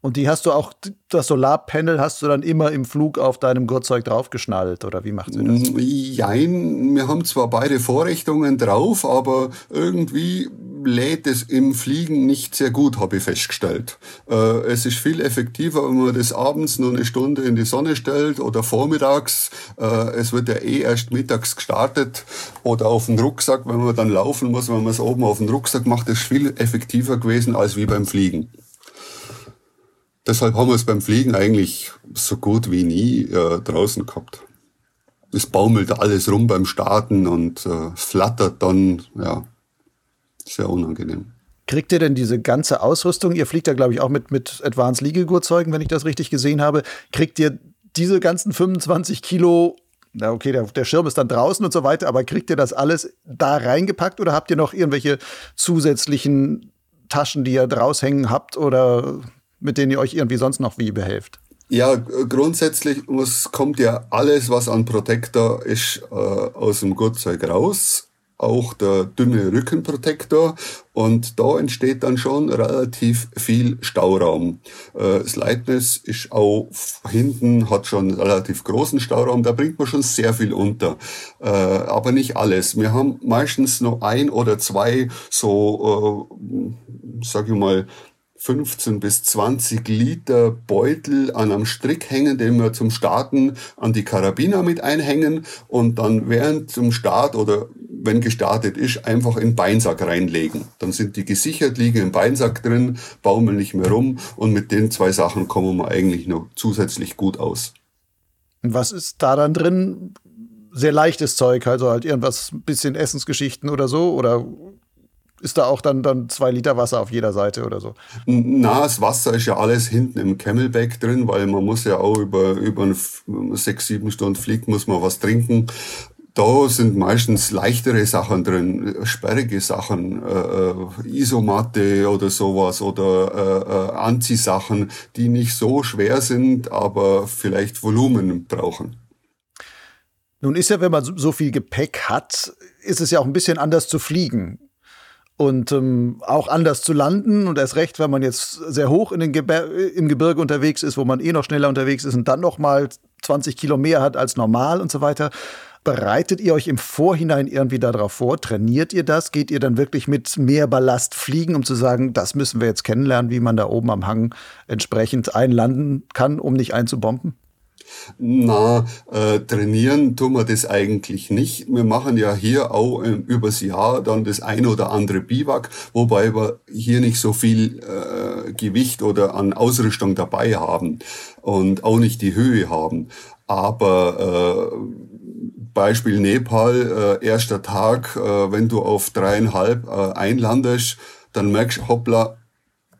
Und die hast du auch, das Solarpanel hast du dann immer im Flug auf deinem Gurtzeug draufgeschnallt, oder wie macht sie das? Jein, wir haben zwar beide Vorrichtungen drauf, aber irgendwie lädt es im Fliegen nicht sehr gut, habe ich festgestellt. Äh, es ist viel effektiver, wenn man das abends nur eine Stunde in die Sonne stellt oder vormittags. Äh, es wird ja eh erst mittags gestartet oder auf den Rucksack, wenn man dann laufen muss, wenn man es oben auf den Rucksack macht, ist viel effektiver gewesen als wie beim Fliegen. Deshalb haben wir es beim Fliegen eigentlich so gut wie nie äh, draußen gehabt. Es baumelt alles rum beim Starten und äh, flattert dann, ja, sehr unangenehm. Kriegt ihr denn diese ganze Ausrüstung? Ihr fliegt ja, glaube ich, auch mit, mit Advanced Liegegurtzeugen, wenn ich das richtig gesehen habe. Kriegt ihr diese ganzen 25 Kilo na okay, der, der, Schirm ist dann draußen und so weiter, aber kriegt ihr das alles da reingepackt oder habt ihr noch irgendwelche zusätzlichen Taschen, die ihr draus hängen habt oder mit denen ihr euch irgendwie sonst noch wie behelft? Ja, grundsätzlich muss, kommt ja alles, was an Protektor ist, äh, aus dem Gurtzeug raus auch der dünne Rückenprotektor und da entsteht dann schon relativ viel Stauraum. Äh, das Lightness ist auch hinten, hat schon einen relativ großen Stauraum, da bringt man schon sehr viel unter, äh, aber nicht alles. Wir haben meistens noch ein oder zwei so, äh, sag ich mal, 15 bis 20 Liter Beutel an einem Strick hängen, den wir zum Starten an die Karabiner mit einhängen und dann während zum Start oder wenn gestartet ist, einfach in den Beinsack reinlegen. Dann sind die gesichert, liegen im Beinsack drin, baumeln nicht mehr rum und mit den zwei Sachen kommen wir eigentlich noch zusätzlich gut aus. Was ist da dann drin? Sehr leichtes Zeug, also halt irgendwas, bisschen Essensgeschichten oder so? Oder ist da auch dann, dann zwei Liter Wasser auf jeder Seite oder so? Na, das Wasser ist ja alles hinten im Camelback drin, weil man muss ja auch über, über sechs, sieben Stunden fliegt, muss man was trinken. Da sind meistens leichtere Sachen drin, sperrige Sachen, äh, äh, Isomatte oder sowas oder äh, äh, Anziehsachen, die nicht so schwer sind, aber vielleicht Volumen brauchen. Nun ist ja, wenn man so viel Gepäck hat, ist es ja auch ein bisschen anders zu fliegen und ähm, auch anders zu landen und erst recht, wenn man jetzt sehr hoch in den Gebir im Gebirge unterwegs ist, wo man eh noch schneller unterwegs ist und dann noch mal 20 Kilo mehr hat als normal und so weiter. Bereitet ihr euch im Vorhinein irgendwie darauf vor? Trainiert ihr das? Geht ihr dann wirklich mit mehr Ballast fliegen, um zu sagen, das müssen wir jetzt kennenlernen, wie man da oben am Hang entsprechend einlanden kann, um nicht einzubomben? Na, äh, trainieren tun wir das eigentlich nicht. Wir machen ja hier auch äh, übers Jahr dann das ein oder andere Biwak, wobei wir hier nicht so viel äh, Gewicht oder an Ausrüstung dabei haben und auch nicht die Höhe haben. Aber äh, Beispiel Nepal, äh, erster Tag, äh, wenn du auf dreieinhalb äh, einlandest, dann merkst du, hoppla,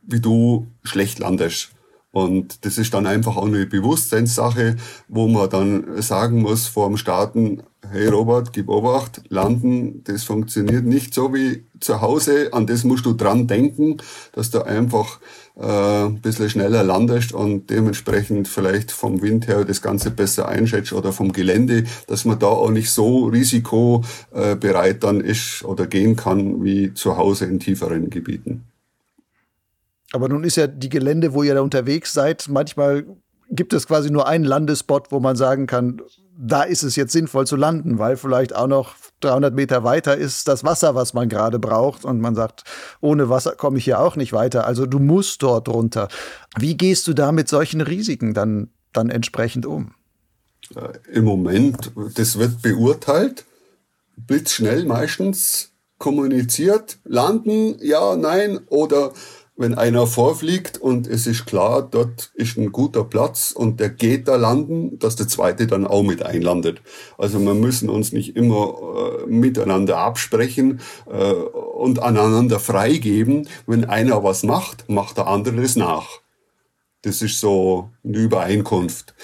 wie du schlecht landest. Und das ist dann einfach auch eine Bewusstseinssache, wo man dann sagen muss vor dem Starten, hey Robert, gib Obacht, landen, das funktioniert nicht so wie zu Hause, an das musst du dran denken, dass du einfach äh, ein bisschen schneller landest und dementsprechend vielleicht vom Wind her das Ganze besser einschätzt oder vom Gelände, dass man da auch nicht so risikobereit dann ist oder gehen kann wie zu Hause in tieferen Gebieten. Aber nun ist ja die Gelände, wo ihr da unterwegs seid, manchmal gibt es quasi nur einen Landespot, wo man sagen kann, da ist es jetzt sinnvoll zu landen, weil vielleicht auch noch 300 Meter weiter ist das Wasser, was man gerade braucht. Und man sagt, ohne Wasser komme ich hier auch nicht weiter. Also du musst dort runter. Wie gehst du da mit solchen Risiken dann, dann entsprechend um? Äh, Im Moment, das wird beurteilt, blitzschnell meistens kommuniziert, landen, ja, nein, oder wenn einer vorfliegt und es ist klar, dort ist ein guter Platz und der geht da landen, dass der zweite dann auch mit einlandet. Also wir müssen uns nicht immer äh, miteinander absprechen äh, und aneinander freigeben. Wenn einer was macht, macht der andere es nach. Das ist so eine Übereinkunft.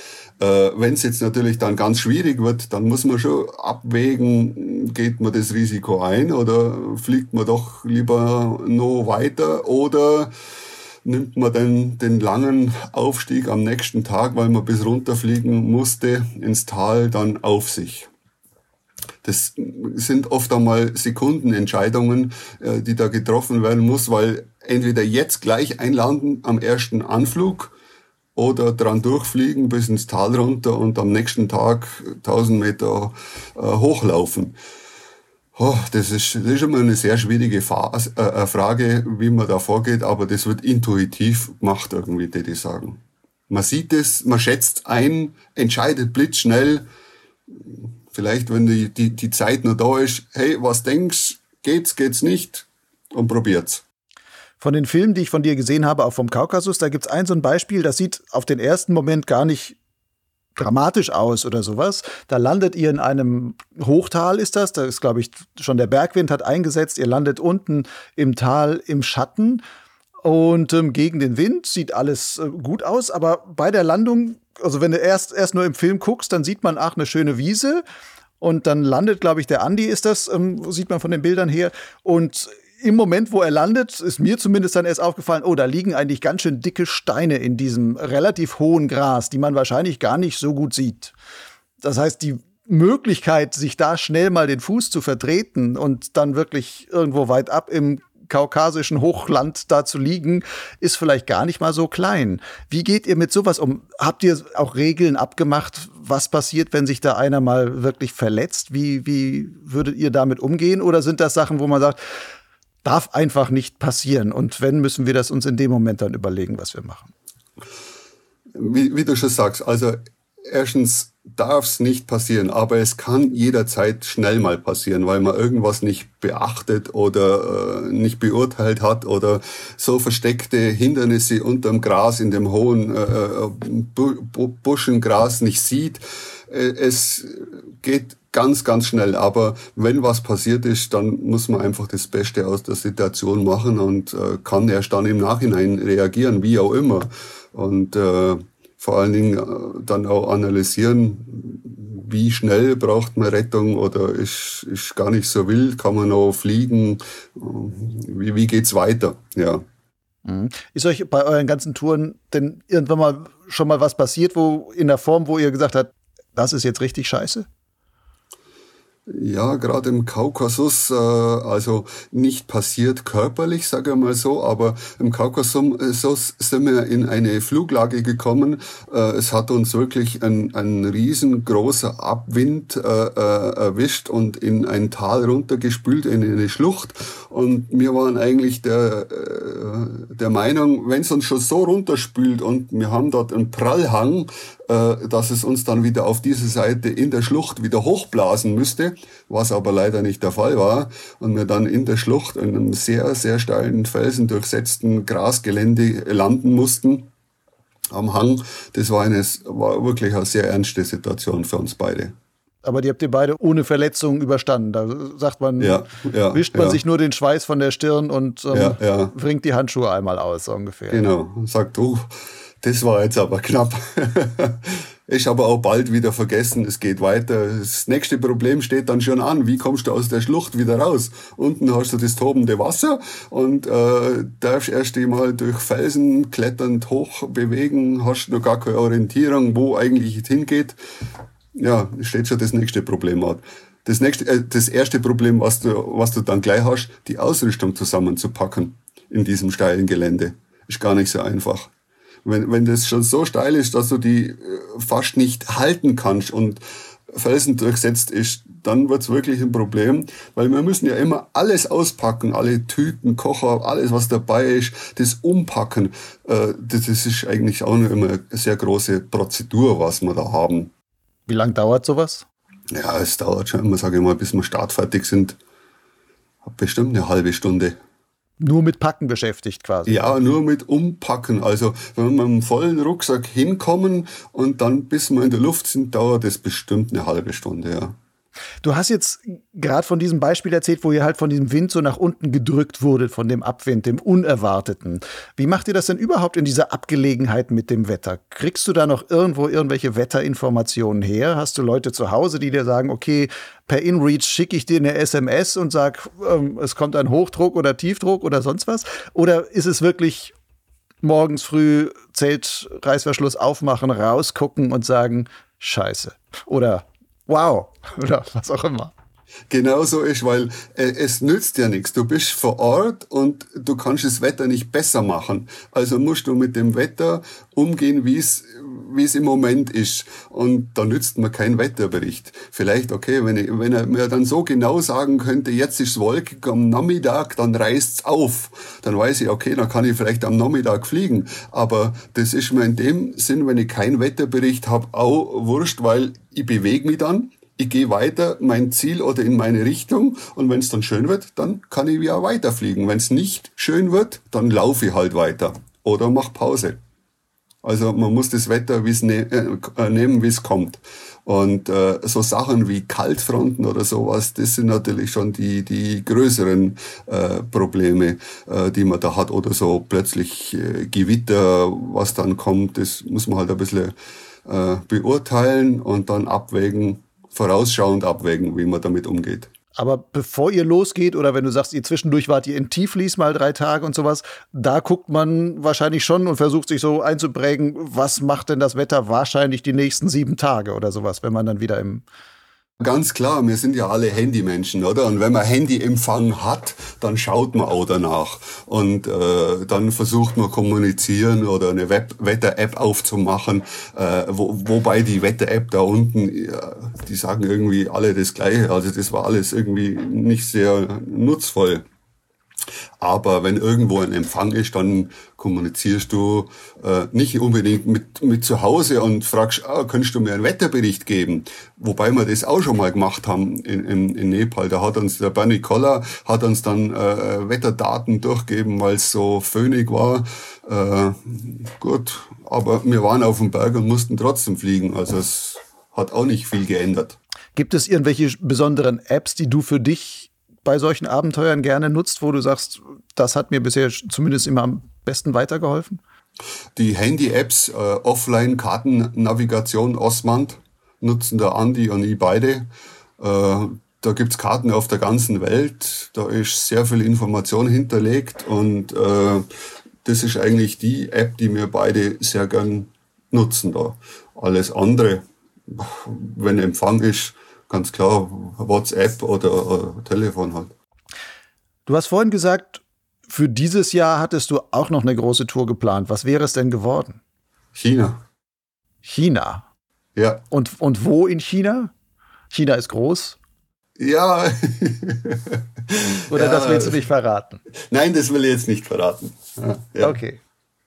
Äh, Wenn es jetzt natürlich dann ganz schwierig wird, dann muss man schon abwägen, geht man das Risiko ein oder fliegt man doch lieber noch weiter oder nimmt man den, den langen Aufstieg am nächsten Tag, weil man bis runterfliegen musste, ins Tal dann auf sich. Das sind oft einmal Sekundenentscheidungen, äh, die da getroffen werden muss, weil entweder jetzt gleich einlanden am ersten Anflug oder dran durchfliegen bis ins Tal runter und am nächsten Tag 1000 Meter äh, hochlaufen. Oh, das, ist, das ist immer eine sehr schwierige Phase, äh, äh, Frage, wie man da vorgeht, aber das wird intuitiv gemacht irgendwie, würde ich sagen. Man sieht es, man schätzt ein, entscheidet blitzschnell, vielleicht wenn die, die, die Zeit noch da ist, hey, was denkst, geht's, geht's nicht und probiert's. Von den Filmen, die ich von dir gesehen habe, auch vom Kaukasus, da gibt's ein so ein Beispiel, das sieht auf den ersten Moment gar nicht dramatisch aus oder sowas. Da landet ihr in einem Hochtal, ist das. Da ist, glaube ich, schon der Bergwind hat eingesetzt. Ihr landet unten im Tal im Schatten. Und ähm, gegen den Wind sieht alles äh, gut aus, aber bei der Landung, also wenn du erst, erst nur im Film guckst, dann sieht man, ach, eine schöne Wiese. Und dann landet, glaube ich, der Andi ist das, ähm, sieht man von den Bildern her. Und im Moment, wo er landet, ist mir zumindest dann erst aufgefallen, oh, da liegen eigentlich ganz schön dicke Steine in diesem relativ hohen Gras, die man wahrscheinlich gar nicht so gut sieht. Das heißt, die Möglichkeit, sich da schnell mal den Fuß zu vertreten und dann wirklich irgendwo weit ab im kaukasischen Hochland da zu liegen, ist vielleicht gar nicht mal so klein. Wie geht ihr mit sowas um? Habt ihr auch Regeln abgemacht, was passiert, wenn sich da einer mal wirklich verletzt? Wie, wie würdet ihr damit umgehen? Oder sind das Sachen, wo man sagt, darf einfach nicht passieren? Und wenn, müssen wir das uns in dem Moment dann überlegen, was wir machen? Wie, wie du schon sagst, also erstens darf es nicht passieren, aber es kann jederzeit schnell mal passieren, weil man irgendwas nicht beachtet oder äh, nicht beurteilt hat oder so versteckte Hindernisse unterm Gras in dem hohen äh, äh Bu Buschengras nicht sieht. Äh, es geht ganz, ganz schnell. Aber wenn was passiert ist, dann muss man einfach das Beste aus der Situation machen und äh, kann erst dann im Nachhinein reagieren, wie auch immer. Und äh, vor allen Dingen äh, dann auch analysieren, wie schnell braucht man Rettung oder ist, ist gar nicht so wild, kann man noch fliegen, wie, wie geht's weiter, ja. Mhm. Ist euch bei euren ganzen Touren denn irgendwann mal schon mal was passiert, wo in der Form, wo ihr gesagt habt, das ist jetzt richtig scheiße? Ja, gerade im Kaukasus, äh, also nicht passiert körperlich, sage ich mal so, aber im Kaukasus sind wir in eine Fluglage gekommen. Äh, es hat uns wirklich ein, ein riesengroßer Abwind äh, äh, erwischt und in ein Tal runtergespült, in eine Schlucht. Und wir waren eigentlich der, äh, der Meinung, wenn es uns schon so runterspült und wir haben dort einen Prallhang, dass es uns dann wieder auf diese Seite in der Schlucht wieder hochblasen müsste, was aber leider nicht der Fall war und wir dann in der Schlucht in einem sehr, sehr steilen, felsendurchsetzten Grasgelände landen mussten am Hang. Das war, eine, war wirklich eine sehr ernste Situation für uns beide. Aber die habt ihr beide ohne Verletzungen überstanden. Da sagt man, ja, ja, wischt man ja. sich nur den Schweiß von der Stirn und ähm, bringt die Handschuhe einmal aus, so ungefähr. Genau. Sagt, du, das war jetzt aber knapp. Ist aber auch bald wieder vergessen, es geht weiter. Das nächste Problem steht dann schon an. Wie kommst du aus der Schlucht wieder raus? Unten hast du das tobende Wasser und äh, darfst erst einmal durch Felsen kletternd hoch bewegen, hast noch gar keine Orientierung, wo eigentlich es hingeht. Ja, steht schon das nächste Problem an. Das, nächste, äh, das erste Problem, was du, was du dann gleich hast, die Ausrüstung zusammenzupacken in diesem steilen Gelände. Ist gar nicht so einfach wenn, wenn das schon so steil ist, dass du die äh, fast nicht halten kannst und Felsen durchsetzt ist, dann wird's wirklich ein Problem, weil wir müssen ja immer alles auspacken, alle Tüten, Kocher, alles was dabei ist, das umpacken. Äh, das ist eigentlich auch immer eine sehr große Prozedur, was wir da haben. Wie lang dauert sowas? Ja, es dauert schon immer, sage ich mal, bis wir startfertig sind. Bestimmt eine halbe Stunde nur mit Packen beschäftigt quasi. Ja, nur mit Umpacken. Also wenn wir mit einem vollen Rucksack hinkommen und dann bis wir in der Luft sind, dauert das bestimmt eine halbe Stunde, ja. Du hast jetzt gerade von diesem Beispiel erzählt, wo ihr halt von diesem Wind so nach unten gedrückt wurde, von dem Abwind, dem Unerwarteten. Wie macht ihr das denn überhaupt in dieser Abgelegenheit mit dem Wetter? Kriegst du da noch irgendwo irgendwelche Wetterinformationen her? Hast du Leute zu Hause, die dir sagen, okay, per InReach schicke ich dir eine SMS und sag, ähm, es kommt ein Hochdruck oder Tiefdruck oder sonst was? Oder ist es wirklich morgens früh Zelt, Reißverschluss aufmachen, rausgucken und sagen, Scheiße? Oder wow oder was auch immer. Genau so ist, weil äh, es nützt ja nichts. Du bist vor Ort und du kannst das Wetter nicht besser machen. Also musst du mit dem Wetter umgehen, wie es wie es im Moment ist. Und da nützt mir kein Wetterbericht. Vielleicht, okay, wenn, ich, wenn er mir dann so genau sagen könnte, jetzt ist wolkig am Nachmittag, dann reißt's auf. Dann weiß ich, okay, dann kann ich vielleicht am Nachmittag fliegen. Aber das ist mir in dem Sinn, wenn ich keinen Wetterbericht habe, auch wurscht, weil ich bewege mich dann ich gehe weiter mein Ziel oder in meine Richtung und wenn es dann schön wird, dann kann ich wieder weiterfliegen. Wenn es nicht schön wird, dann laufe ich halt weiter oder mach Pause. Also man muss das Wetter wie's ne äh, nehmen, wie es kommt. Und äh, so Sachen wie Kaltfronten oder sowas, das sind natürlich schon die, die größeren äh, Probleme, äh, die man da hat. Oder so plötzlich äh, Gewitter, was dann kommt, das muss man halt ein bisschen äh, beurteilen und dann abwägen, vorausschauend abwägen, wie man damit umgeht. Aber bevor ihr losgeht oder wenn du sagst, ihr zwischendurch wart ihr in Tiflis mal drei Tage und sowas, da guckt man wahrscheinlich schon und versucht sich so einzuprägen, was macht denn das Wetter wahrscheinlich die nächsten sieben Tage oder sowas, wenn man dann wieder im Ganz klar, wir sind ja alle Handymenschen, oder? Und wenn man Handyempfang hat, dann schaut man auch danach. Und äh, dann versucht man kommunizieren oder eine Wetter-App aufzumachen. Äh, wo, wobei die Wetter-App da unten, ja, die sagen irgendwie alle das Gleiche. Also das war alles irgendwie nicht sehr nutzvoll. Aber wenn irgendwo ein Empfang ist, dann kommunizierst du äh, nicht unbedingt mit, mit zu Hause und fragst, ah, könntest du mir einen Wetterbericht geben? Wobei wir das auch schon mal gemacht haben in, in, in Nepal. Da hat uns der Bernie Koller hat uns dann äh, Wetterdaten durchgegeben, weil es so föhnig war. Äh, gut, aber wir waren auf dem Berg und mussten trotzdem fliegen. Also es hat auch nicht viel geändert. Gibt es irgendwelche besonderen Apps, die du für dich bei solchen Abenteuern gerne nutzt, wo du sagst, das hat mir bisher zumindest immer am besten weitergeholfen? Die Handy-Apps, äh, Offline-Kartennavigation Osmand, nutzen der Andi und ich beide. Äh, da gibt's Karten auf der ganzen Welt. Da ist sehr viel Information hinterlegt und äh, das ist eigentlich die App, die wir beide sehr gern nutzen da. Alles andere, wenn Empfang ist, ganz klar WhatsApp oder, oder Telefon halt. Du hast vorhin gesagt, für dieses Jahr hattest du auch noch eine große Tour geplant. Was wäre es denn geworden? China. China? Ja. Und, und wo in China? China ist groß. Ja. Oder ja. das willst du nicht verraten? Nein, das will ich jetzt nicht verraten. Ja, ja. Okay.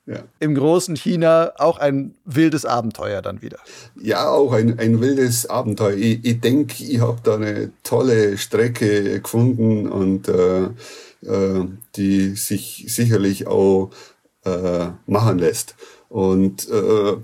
Ja. Im großen China auch ein wildes Abenteuer dann wieder. Ja, auch ein, ein wildes Abenteuer. Ich, ich denke, ich habe da eine tolle Strecke gefunden und äh, äh, die sich sicherlich auch äh, machen lässt. Und äh,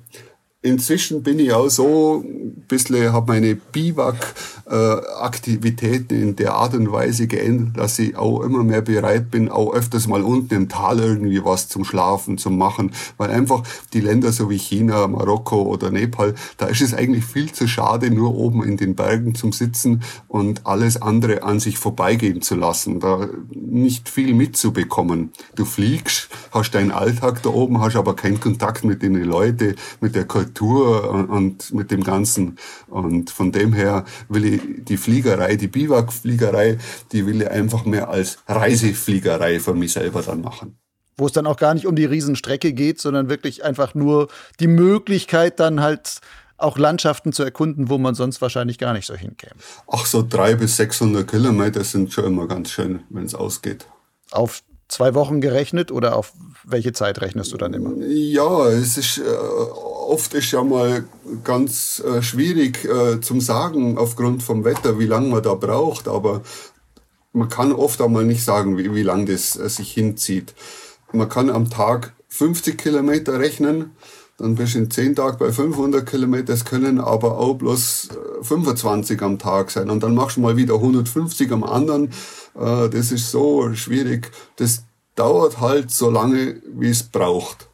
inzwischen bin ich auch so ein bisschen, habe meine Biwak-Aktivitäten in der Art und Weise geändert, dass ich auch immer mehr bereit bin, auch öfters mal unten im Tal irgendwie was zum Schlafen zu machen, weil einfach die Länder so wie China, Marokko oder Nepal, da ist es eigentlich viel zu schade, nur oben in den Bergen zum Sitzen und alles andere an sich vorbeigehen zu lassen, da nicht viel mitzubekommen. Du fliegst, hast deinen Alltag da oben, hast aber keinen Kontakt mit den Leuten, mit der Kultur Architektur und, und mit dem Ganzen. Und von dem her will ich die Fliegerei, die Biwakfliegerei, die will ich einfach mehr als Reisefliegerei für mich selber dann machen wo es dann auch gar nicht um die Riesenstrecke geht, sondern wirklich einfach nur die Möglichkeit, dann halt auch Landschaften zu erkunden, wo man sonst wahrscheinlich gar nicht so hinkäme. Ach, so drei bis 600 Kilometer sind schon immer ganz schön, wenn es ausgeht. Auf zwei Wochen gerechnet oder auf welche Zeit rechnest du dann immer? Ja, es ist äh, oft ist ja mal ganz äh, schwierig äh, zum sagen aufgrund vom Wetter, wie lange man da braucht, aber man kann oft einmal nicht sagen, wie, wie lang das äh, sich hinzieht. Man kann am Tag 50 Kilometer rechnen, dann bist du in 10 Tagen bei 500 Kilometer, es können aber auch bloß 25 äh, am Tag sein und dann machst du mal wieder 150 am anderen. Äh, das ist so schwierig. Das dauert halt so lange, wie es braucht.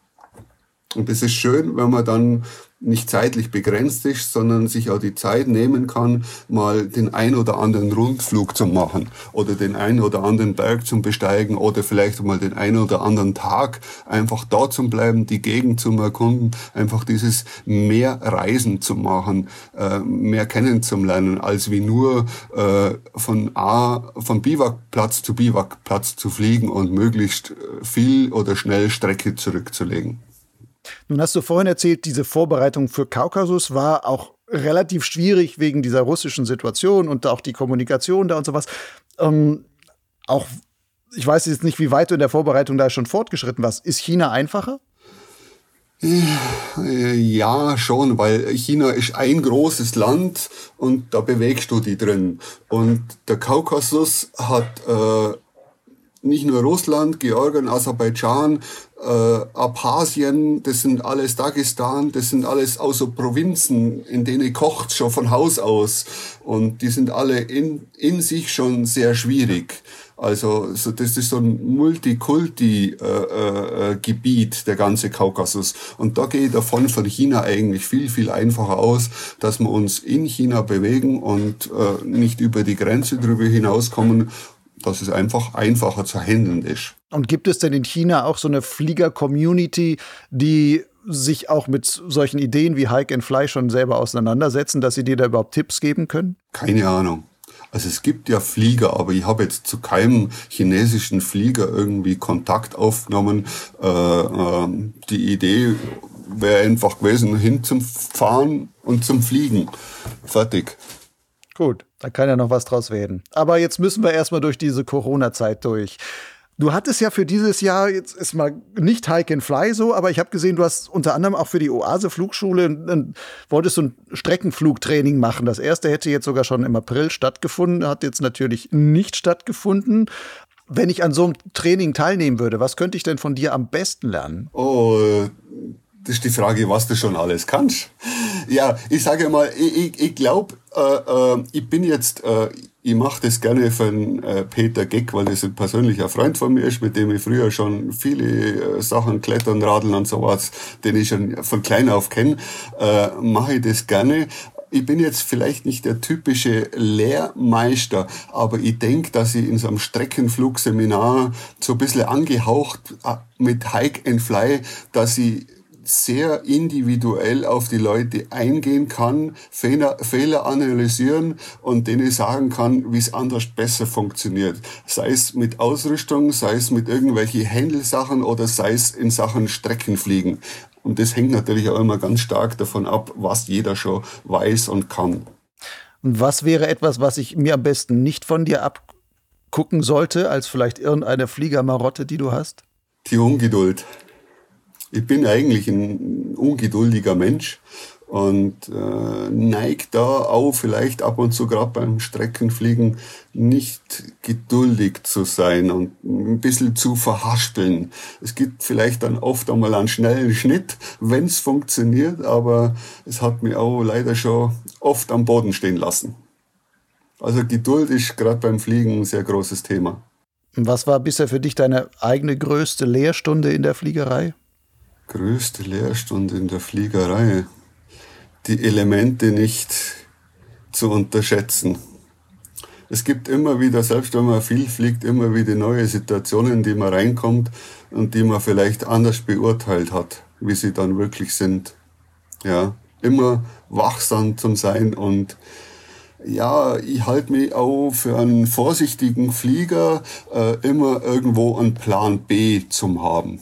Und es ist schön, wenn man dann nicht zeitlich begrenzt ist, sondern sich auch die Zeit nehmen kann, mal den ein oder anderen Rundflug zu machen oder den ein oder anderen Berg zu besteigen oder vielleicht mal den ein oder anderen Tag einfach da zu bleiben, die Gegend zu erkunden, einfach dieses mehr Reisen zu machen, äh, mehr kennenzulernen, als wie nur äh, von A, von Biwakplatz zu Biwakplatz zu fliegen und möglichst viel oder schnell Strecke zurückzulegen. Nun hast du vorhin erzählt, diese Vorbereitung für Kaukasus war auch relativ schwierig wegen dieser russischen Situation und auch die Kommunikation da und sowas. Ähm, auch, ich weiß jetzt nicht, wie weit du in der Vorbereitung da schon fortgeschritten warst. Ist China einfacher? Ja, schon, weil China ist ein großes Land und da bewegst du die drin. Und der Kaukasus hat äh, nicht nur Russland, Georgien, Aserbaidschan, äh, Abhasien, das sind alles Dagestan, das sind alles so Provinzen, in denen kocht schon von Haus aus. Und die sind alle in, in sich schon sehr schwierig. Also so, das ist so ein Multikulti-Gebiet, äh, äh, der ganze Kaukasus. Und da gehe ich davon von China eigentlich viel, viel einfacher aus, dass wir uns in China bewegen und äh, nicht über die Grenze drüber hinauskommen dass es einfach einfacher zu handeln ist. Und gibt es denn in China auch so eine Flieger-Community, die sich auch mit solchen Ideen wie Hike and Fly schon selber auseinandersetzen, dass sie dir da überhaupt Tipps geben können? Keine Ahnung. Also es gibt ja Flieger, aber ich habe jetzt zu keinem chinesischen Flieger irgendwie Kontakt aufgenommen. Äh, äh, die Idee wäre einfach gewesen, hin zum Fahren und zum Fliegen. Fertig. Gut, da kann ja noch was draus werden. Aber jetzt müssen wir erstmal durch diese Corona-Zeit durch. Du hattest ja für dieses Jahr, jetzt ist mal nicht Hike and Fly so, aber ich habe gesehen, du hast unter anderem auch für die Oase Flugschule, wolltest du ein Streckenflugtraining machen. Das erste hätte jetzt sogar schon im April stattgefunden, hat jetzt natürlich nicht stattgefunden. Wenn ich an so einem Training teilnehmen würde, was könnte ich denn von dir am besten lernen? Oh, das ist die Frage, was du schon alles kannst. Ja, ich sage mal, ich, ich, ich glaube, äh, äh, ich bin jetzt, äh, ich mache das gerne für den äh, Peter Geck, weil das ein persönlicher Freund von mir ist, mit dem ich früher schon viele äh, Sachen, Klettern, Radeln und sowas, den ich schon von klein auf kenne, äh, mache ich das gerne ich bin jetzt vielleicht nicht der typische Lehrmeister, aber ich denke, dass ich in so einem Streckenflugseminar so ein bisschen angehaucht äh, mit Hike and Fly, dass ich sehr individuell auf die Leute eingehen kann, Fehler, Fehler analysieren und denen sagen kann, wie es anders besser funktioniert. Sei es mit Ausrüstung, sei es mit irgendwelchen Händelsachen oder sei es in Sachen Streckenfliegen. Und das hängt natürlich auch immer ganz stark davon ab, was jeder schon weiß und kann. Und was wäre etwas, was ich mir am besten nicht von dir abgucken sollte, als vielleicht irgendeine Fliegermarotte, die du hast? Die Ungeduld ich bin eigentlich ein ungeduldiger Mensch und äh, neigt da auch vielleicht ab und zu gerade beim Streckenfliegen nicht geduldig zu sein und ein bisschen zu verhaspeln. Es gibt vielleicht dann oft einmal einen schnellen Schnitt, wenn es funktioniert, aber es hat mich auch leider schon oft am Boden stehen lassen. Also Geduld ist gerade beim Fliegen ein sehr großes Thema. Was war bisher für dich deine eigene größte Lehrstunde in der Fliegerei? Größte Lehrstunde in der Fliegerei, die Elemente nicht zu unterschätzen. Es gibt immer wieder, selbst wenn man viel fliegt, immer wieder neue Situationen, in die man reinkommt und die man vielleicht anders beurteilt hat, wie sie dann wirklich sind. Ja, immer wachsam zum Sein und ja, ich halte mich auch für einen vorsichtigen Flieger, äh, immer irgendwo einen Plan B zum haben.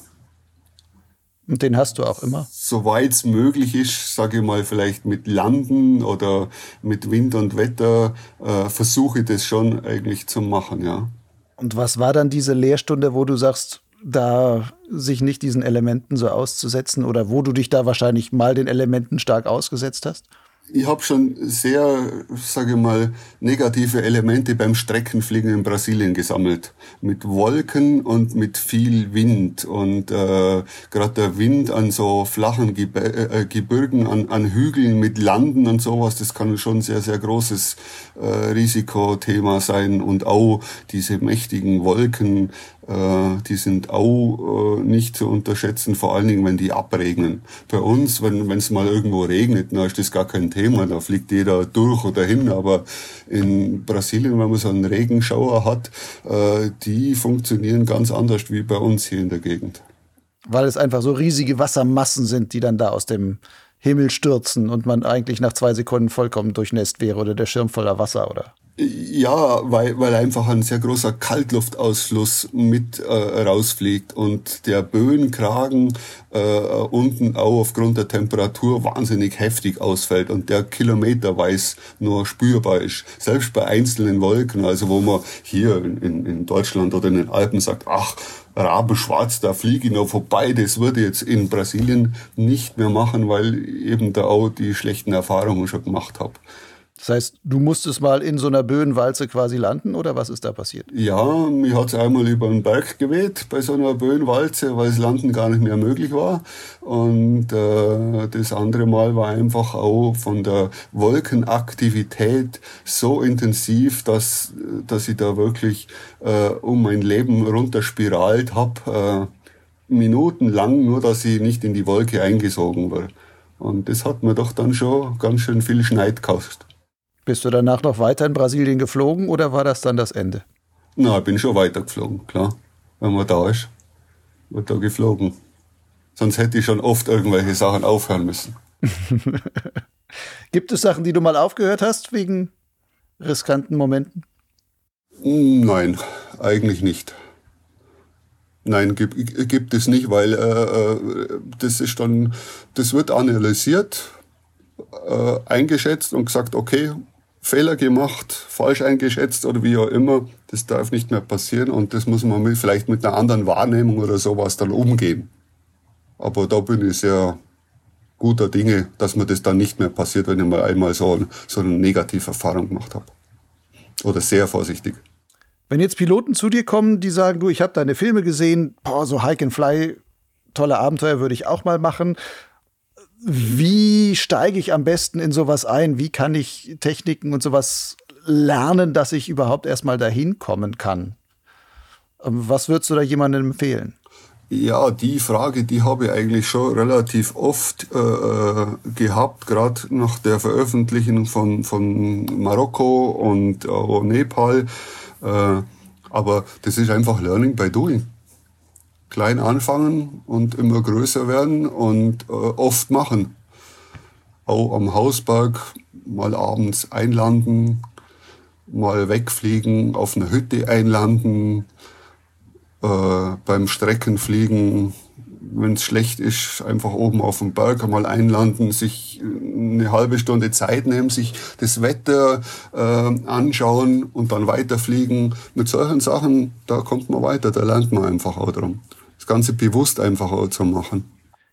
Und den hast du auch immer? Soweit es möglich ist, sage ich mal, vielleicht mit Landen oder mit Wind und Wetter, äh, versuche ich das schon eigentlich zu machen, ja. Und was war dann diese Lehrstunde, wo du sagst, da sich nicht diesen Elementen so auszusetzen oder wo du dich da wahrscheinlich mal den Elementen stark ausgesetzt hast? Ich habe schon sehr, sage ich mal, negative Elemente beim Streckenfliegen in Brasilien gesammelt. Mit Wolken und mit viel Wind. Und äh, gerade der Wind an so flachen Geb äh, Gebirgen, an, an Hügeln mit Landen und sowas, das kann schon sehr, sehr großes äh, Risikothema sein. Und auch diese mächtigen Wolken, die sind auch äh, nicht zu unterschätzen, vor allen Dingen, wenn die abregnen. Bei uns, wenn es mal irgendwo regnet, dann ist das gar kein Thema, da fliegt jeder durch oder hin, aber in Brasilien, wenn man so einen Regenschauer hat, äh, die funktionieren ganz anders wie bei uns hier in der Gegend. Weil es einfach so riesige Wassermassen sind, die dann da aus dem Himmel stürzen und man eigentlich nach zwei Sekunden vollkommen durchnässt wäre oder der Schirm voller Wasser, oder? Ja, weil, weil einfach ein sehr großer Kaltluftausfluss mit äh, rausfliegt und der Böenkragen äh, unten auch aufgrund der Temperatur wahnsinnig heftig ausfällt und der kilometerweise nur spürbar ist. Selbst bei einzelnen Wolken, also wo man hier in, in Deutschland oder in den Alpen sagt, ach, Rabenschwarz, da fliege ich noch vorbei, das würde ich jetzt in Brasilien nicht mehr machen, weil eben da auch die schlechten Erfahrungen schon gemacht habe. Das heißt, du musstest mal in so einer Böenwalze quasi landen oder was ist da passiert? Ja, mich hat es einmal über den Berg geweht bei so einer Böenwalze, weil das Landen gar nicht mehr möglich war. Und äh, das andere Mal war einfach auch von der Wolkenaktivität so intensiv, dass, dass ich da wirklich äh, um mein Leben runterspiralt habe. Äh, minutenlang, nur dass ich nicht in die Wolke eingesogen war. Und das hat mir doch dann schon ganz schön viel Schneid gekostet. Bist du danach noch weiter in Brasilien geflogen oder war das dann das Ende? Na, ich bin schon weiter geflogen, klar. Wenn man da ist, wird da geflogen. Sonst hätte ich schon oft irgendwelche Sachen aufhören müssen. Gibt es Sachen, die du mal aufgehört hast wegen riskanten Momenten? Nein, eigentlich nicht. Nein, gibt, gibt es nicht, weil äh, äh, das ist dann, das wird analysiert, äh, eingeschätzt und gesagt, okay, Fehler gemacht, falsch eingeschätzt oder wie auch immer. Das darf nicht mehr passieren und das muss man mit, vielleicht mit einer anderen Wahrnehmung oder sowas dann umgehen. Aber da bin ich sehr guter Dinge, dass mir das dann nicht mehr passiert, wenn ich mal einmal so, so eine negative Erfahrung gemacht habe. Oder sehr vorsichtig. Wenn jetzt Piloten zu dir kommen, die sagen, du, ich habe deine Filme gesehen, boah, so Hike and Fly, tolle Abenteuer würde ich auch mal machen wie steige ich am besten in sowas ein? Wie kann ich Techniken und sowas lernen, dass ich überhaupt erstmal dahin kommen kann? Ähm, was würdest du da jemandem empfehlen? Ja, die Frage, die habe ich eigentlich schon relativ oft äh, äh gehabt, gerade nach der Veröffentlichung von, von Marokko und äh, Nepal. Äh, aber das ist einfach Learning by Doing klein anfangen und immer größer werden und äh, oft machen. Auch am Hausberg mal abends einlanden, mal wegfliegen, auf einer Hütte einlanden, äh, beim Streckenfliegen, wenn es schlecht ist, einfach oben auf dem Berg einmal einlanden, sich eine halbe Stunde Zeit nehmen, sich das Wetter äh, anschauen und dann weiterfliegen. Mit solchen Sachen, da kommt man weiter, da lernt man einfach auch drum. Ganze bewusst einfach auch zu machen.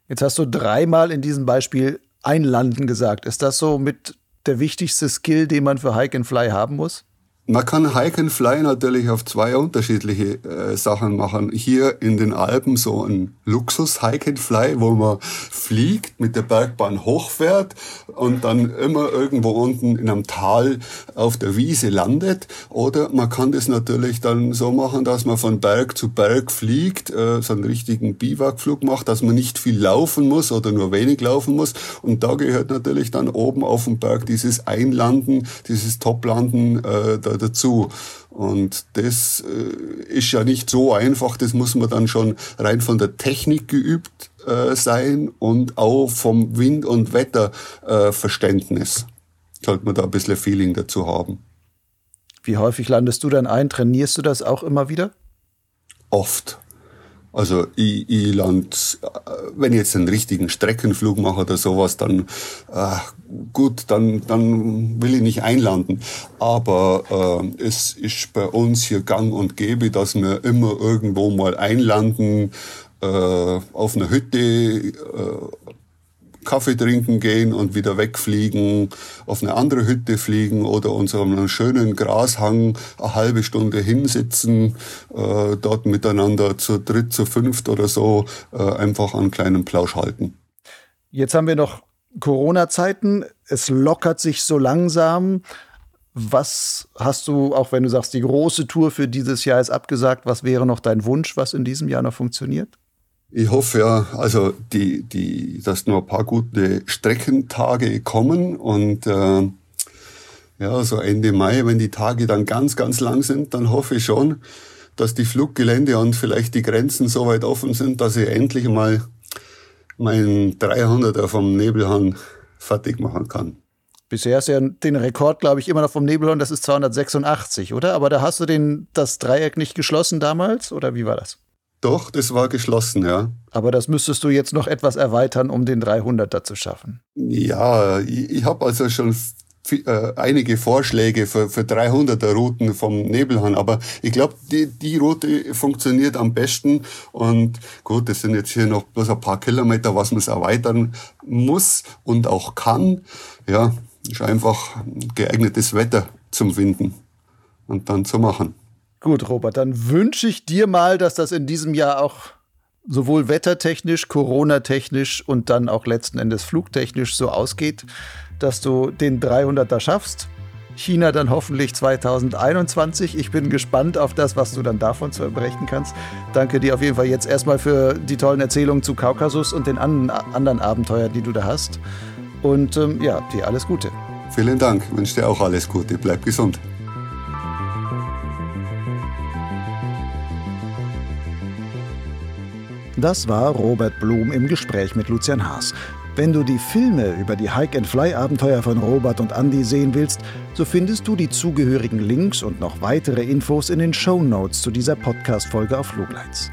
Jetzt hast du dreimal in diesem Beispiel einlanden gesagt. Ist das so mit der wichtigste Skill, den man für Hike and Fly haben muss? Man kann Hike and Fly natürlich auf zwei unterschiedliche äh, Sachen machen. Hier in den Alpen so ein Luxus Hike and Fly, wo man fliegt, mit der Bergbahn hochfährt und dann immer irgendwo unten in einem Tal auf der Wiese landet. Oder man kann das natürlich dann so machen, dass man von Berg zu Berg fliegt, äh, so einen richtigen Biwakflug macht, dass man nicht viel laufen muss oder nur wenig laufen muss. Und da gehört natürlich dann oben auf dem Berg dieses Einlanden, dieses Toplanden, äh, dazu. Und das äh, ist ja nicht so einfach, das muss man dann schon rein von der Technik geübt äh, sein und auch vom Wind- und Wetterverständnis. Äh, sollte man da ein bisschen Feeling dazu haben. Wie häufig landest du dann ein? Trainierst du das auch immer wieder? Oft. Also ich, ich land, wenn ich jetzt einen richtigen Streckenflug mache oder sowas, dann äh, gut, dann, dann will ich nicht einlanden. Aber äh, es ist bei uns hier gang und gäbe, dass wir immer irgendwo mal einlanden, äh, auf einer Hütte, äh, Kaffee trinken gehen und wieder wegfliegen, auf eine andere Hütte fliegen oder uns schönen Grashang eine halbe Stunde hinsitzen, äh, dort miteinander zu dritt, zu fünft oder so äh, einfach einen kleinen Plausch halten. Jetzt haben wir noch Corona-Zeiten. Es lockert sich so langsam. Was hast du, auch wenn du sagst, die große Tour für dieses Jahr ist abgesagt, was wäre noch dein Wunsch, was in diesem Jahr noch funktioniert? Ich hoffe ja, also die, die, dass nur ein paar gute Streckentage kommen und äh, ja, so Ende Mai, wenn die Tage dann ganz, ganz lang sind, dann hoffe ich schon, dass die Fluggelände und vielleicht die Grenzen so weit offen sind, dass ich endlich mal meinen 300er vom Nebelhahn fertig machen kann. Bisher ist ja den Rekord, glaube ich, immer noch vom Nebelhorn, das ist 286, oder? Aber da hast du den, das Dreieck nicht geschlossen damals, oder wie war das? Doch, das war geschlossen, ja. Aber das müsstest du jetzt noch etwas erweitern, um den 300er zu schaffen. Ja, ich, ich habe also schon äh, einige Vorschläge für, für 300er Routen vom Nebelhorn, aber ich glaube, die, die Route funktioniert am besten und gut, das sind jetzt hier noch bloß ein paar Kilometer, was man erweitern muss und auch kann. Ja, ist einfach geeignetes Wetter zum Winden und dann zu machen. Gut, Robert, dann wünsche ich dir mal, dass das in diesem Jahr auch sowohl wettertechnisch, Corona-technisch und dann auch letzten Endes flugtechnisch so ausgeht, dass du den 300er schaffst. China dann hoffentlich 2021. Ich bin gespannt auf das, was du dann davon zu berichten kannst. Danke dir auf jeden Fall jetzt erstmal für die tollen Erzählungen zu Kaukasus und den anderen Abenteuern, die du da hast. Und ähm, ja, dir alles Gute. Vielen Dank. Ich wünsche dir auch alles Gute. Bleib gesund. Das war Robert Blum im Gespräch mit Lucian Haas. Wenn du die Filme über die Hike-and-Fly-Abenteuer von Robert und Andy sehen willst, so findest du die zugehörigen Links und noch weitere Infos in den Show Notes zu dieser Podcast-Folge auf Flugleits.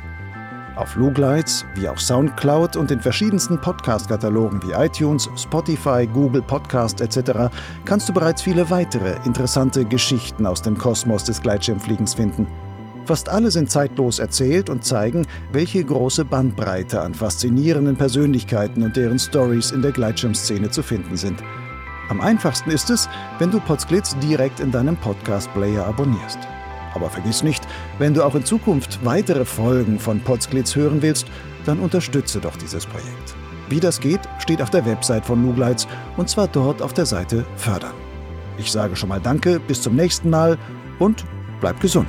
Auf Flugleits, wie auch Soundcloud und in verschiedensten Podcast-Katalogen wie iTunes, Spotify, Google Podcast etc. kannst du bereits viele weitere interessante Geschichten aus dem Kosmos des Gleitschirmfliegens finden – Fast alle sind zeitlos erzählt und zeigen, welche große Bandbreite an faszinierenden Persönlichkeiten und deren Stories in der Gleitschirmszene zu finden sind. Am einfachsten ist es, wenn du Potsglitz direkt in deinem Podcast-Player abonnierst. Aber vergiss nicht, wenn du auch in Zukunft weitere Folgen von Potsglitz hören willst, dann unterstütze doch dieses Projekt. Wie das geht, steht auf der Website von Nugleitz und zwar dort auf der Seite Fördern. Ich sage schon mal Danke, bis zum nächsten Mal und bleib gesund.